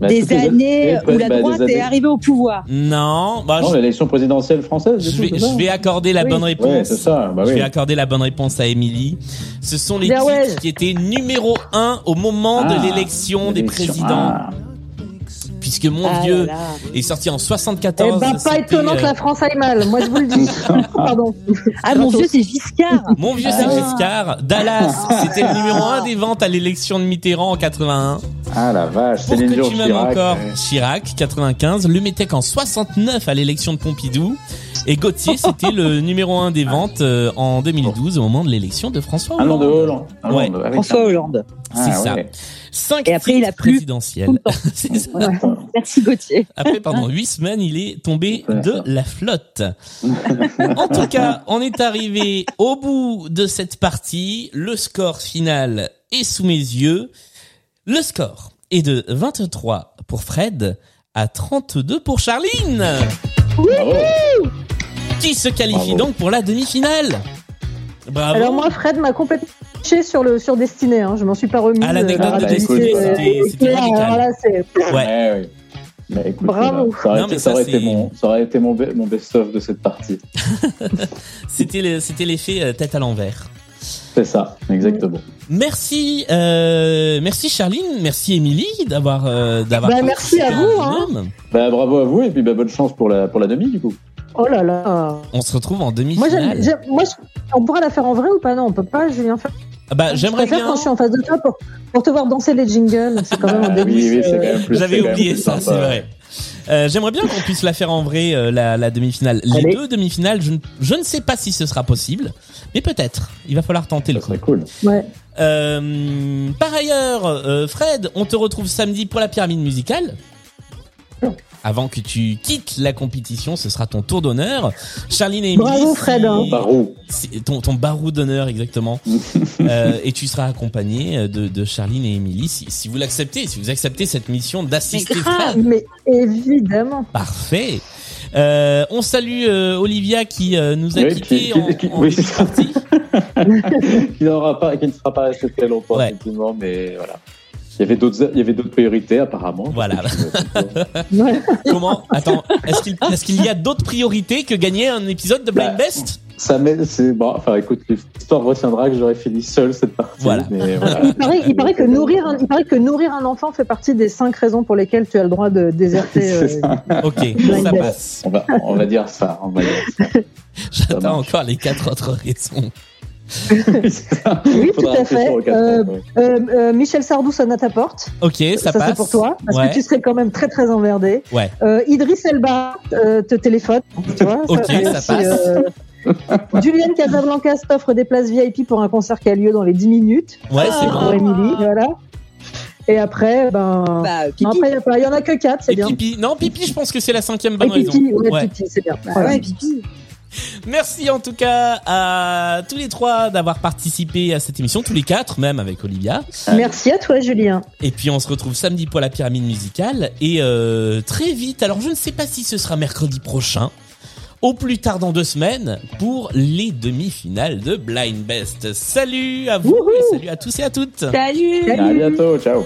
Bah, des les- années oui, où la bah, droite est arrivée au pouvoir. Non. Bah, Non, je, l'élection présidentielle française, je vais, je vais accorder la Oui. bonne réponse. Ouais, c'est ça. Bah Je oui. vais accorder la bonne réponse à Émilie. Ce sont les Bien titres ouais. qui étaient numéro 1 au moment Ah, de l'élection des présidents. Ah. Puisque mon Ah vieux là là. est sorti en Eh 74. ben, pas étonnant que euh, la France aille mal. Moi, je vous le dis. *laughs* Pardon. Ah, mon vieux, c'est Giscard. *laughs* Mon vieux, c'est Giscard. Dallas, c'était le numéro 1 des ventes à l'élection de Mitterrand en 81. Ah la vache, Céline que tu m'aimes Chirac. encore, ouais. Chirac, 95. Le Métec en 69 à l'élection de Pompidou. Et Gauthier, c'était le *laughs* numéro 1 des ventes euh, en 2012 au moment de l'élection de François Ah non, de Hollande. Hollande. Ah, Ouais. Hollande, François Hollande. Ah, C'est ça. ouais. 5 Et après, il a présidentielles. *laughs* ça. Merci Gauthier. Après, pendant huit semaines, il est tombé de la flotte. En tout cas, on est arrivé au bout de cette partie. Le score final est sous mes yeux. Le score est de 23 pour Fred à 32 pour Charline, Bravo. qui se qualifie Bravo. donc pour la demi-finale? Bravo. Alors moi, Fred m'a complètement sur le sur Destiné. Hein. Je m'en suis pas remis. Ah, l'anecdote de rapidité, Destiné, euh, c'était- radical. alors là, c'est Ouais. Ouais, ouais. Bah, écoute, Bravo. Ça aurait, Non, été, mais ça ça, aurait été mon, ça aurait été mon, be- mon best-of de cette partie. *laughs* C'était le- c'était l'effet euh, tête à l'envers. C'est ça, exactement. Merci, euh, merci Charline, merci Émilie d'avoir euh, d'avoir. Bah, merci à vous, hein. Bah, bravo à vous et puis bah, bonne chance pour la, pour la demi du coup. Oh là là. On se retrouve en Moi, demi-finale. j'aime, j'aime- moi, je- on pourra la faire en vrai ou pas? Non, on peut pas, Julien. Faire... Ah bah, Je j'aimerais bien. quand je suis en face de toi pour, pour te voir danser les jingles. C'est quand même un Ah, oui, délice. oui, c'est euh, quand même plus. J'avais oublié plus ça, c'est vrai. Euh, J'aimerais bien qu'on puisse la faire en vrai, euh, la, la demi-finale. Les Allez. deux demi-finales, je, ne- je ne sais pas si ce sera possible, mais peut-être. Il va falloir tenter le Ça coup. serait cool. Ouais. Euh, par ailleurs, euh, Fred, on te retrouve samedi pour la pyramide musicale. Avant que tu quittes la compétition, ce sera ton tour d'honneur. Charline et Emily, Bravo, Fred, hein. Barou. Ton, ton barou d'honneur exactement. *laughs* Euh, et tu seras accompagné de, de Charline et Émilie si, si vous l'acceptez, si vous acceptez cette mission d'assister Mais grave. Fred. Mais évidemment. Parfait. Euh, on salue euh, Olivia qui euh, nous a Oui, quittés qui- qui- en, qui- en oui, partie. *laughs* qui, n'aura pas, qui ne sera pas resté très longtemps, Ouais. effectivement, mais voilà. Il y avait d'autres, il y avait d'autres priorités, apparemment. Voilà. *laughs* Comment Attends, est-ce qu'il est-ce qu'il y a d'autres priorités que gagner un épisode de Blind Bah, Best? Ça m'est, c'est bon. Enfin, écoute, l'histoire retiendra que j'aurais fini seul cette partie. Voilà. Mais *laughs* voilà. Il paraît, il paraît que nourrir un, il paraît que nourrir un enfant fait partie des cinq raisons pour lesquelles tu as le droit de déserter. *laughs* C'est euh, ça. Ok, Blind ça passe. On va, on va dire ça. On va dire ça. J'attends encore les quatre autres raisons. *laughs* Oui, ça. Tout à fait. Euh, euh, euh, Michel Sardou sonne à ta porte. Ok, ça, Ça, passe. c'est pour toi, parce ouais. que tu serais quand même très très emmerdé. Ouais. Euh, Idriss Elba euh, te téléphone, tu vois. Ok, ça aussi, passe. euh, *laughs* Julienne Casablancas t'offre des places VIP pour un concert qui a lieu dans les 10 minutes. Ouais, c'est Pour bon. Émilie, voilà. Et après, ben. Bah, non, Pipi. après, il y a pas- il y en a que 4, c'est Et bien. Pipi. Non, Pipi, je pense que c'est la cinquième bonne raison. Pipi, ouais, Ouais. Pipi, c'est bien. Voilà. ouais, Pipi. Merci en tout cas à tous les trois d'avoir participé à cette émission, tous les quatre, même avec Olivia. Merci à toi, Julien. Et puis on se retrouve samedi pour la pyramide musicale et euh, très vite. Alors je ne sais pas si ce sera mercredi prochain, au plus tard dans deux semaines, pour les demi-finales de Blind Best. Salut à vous Wouhou et salut à tous et à toutes. Salut. À bientôt. Ciao.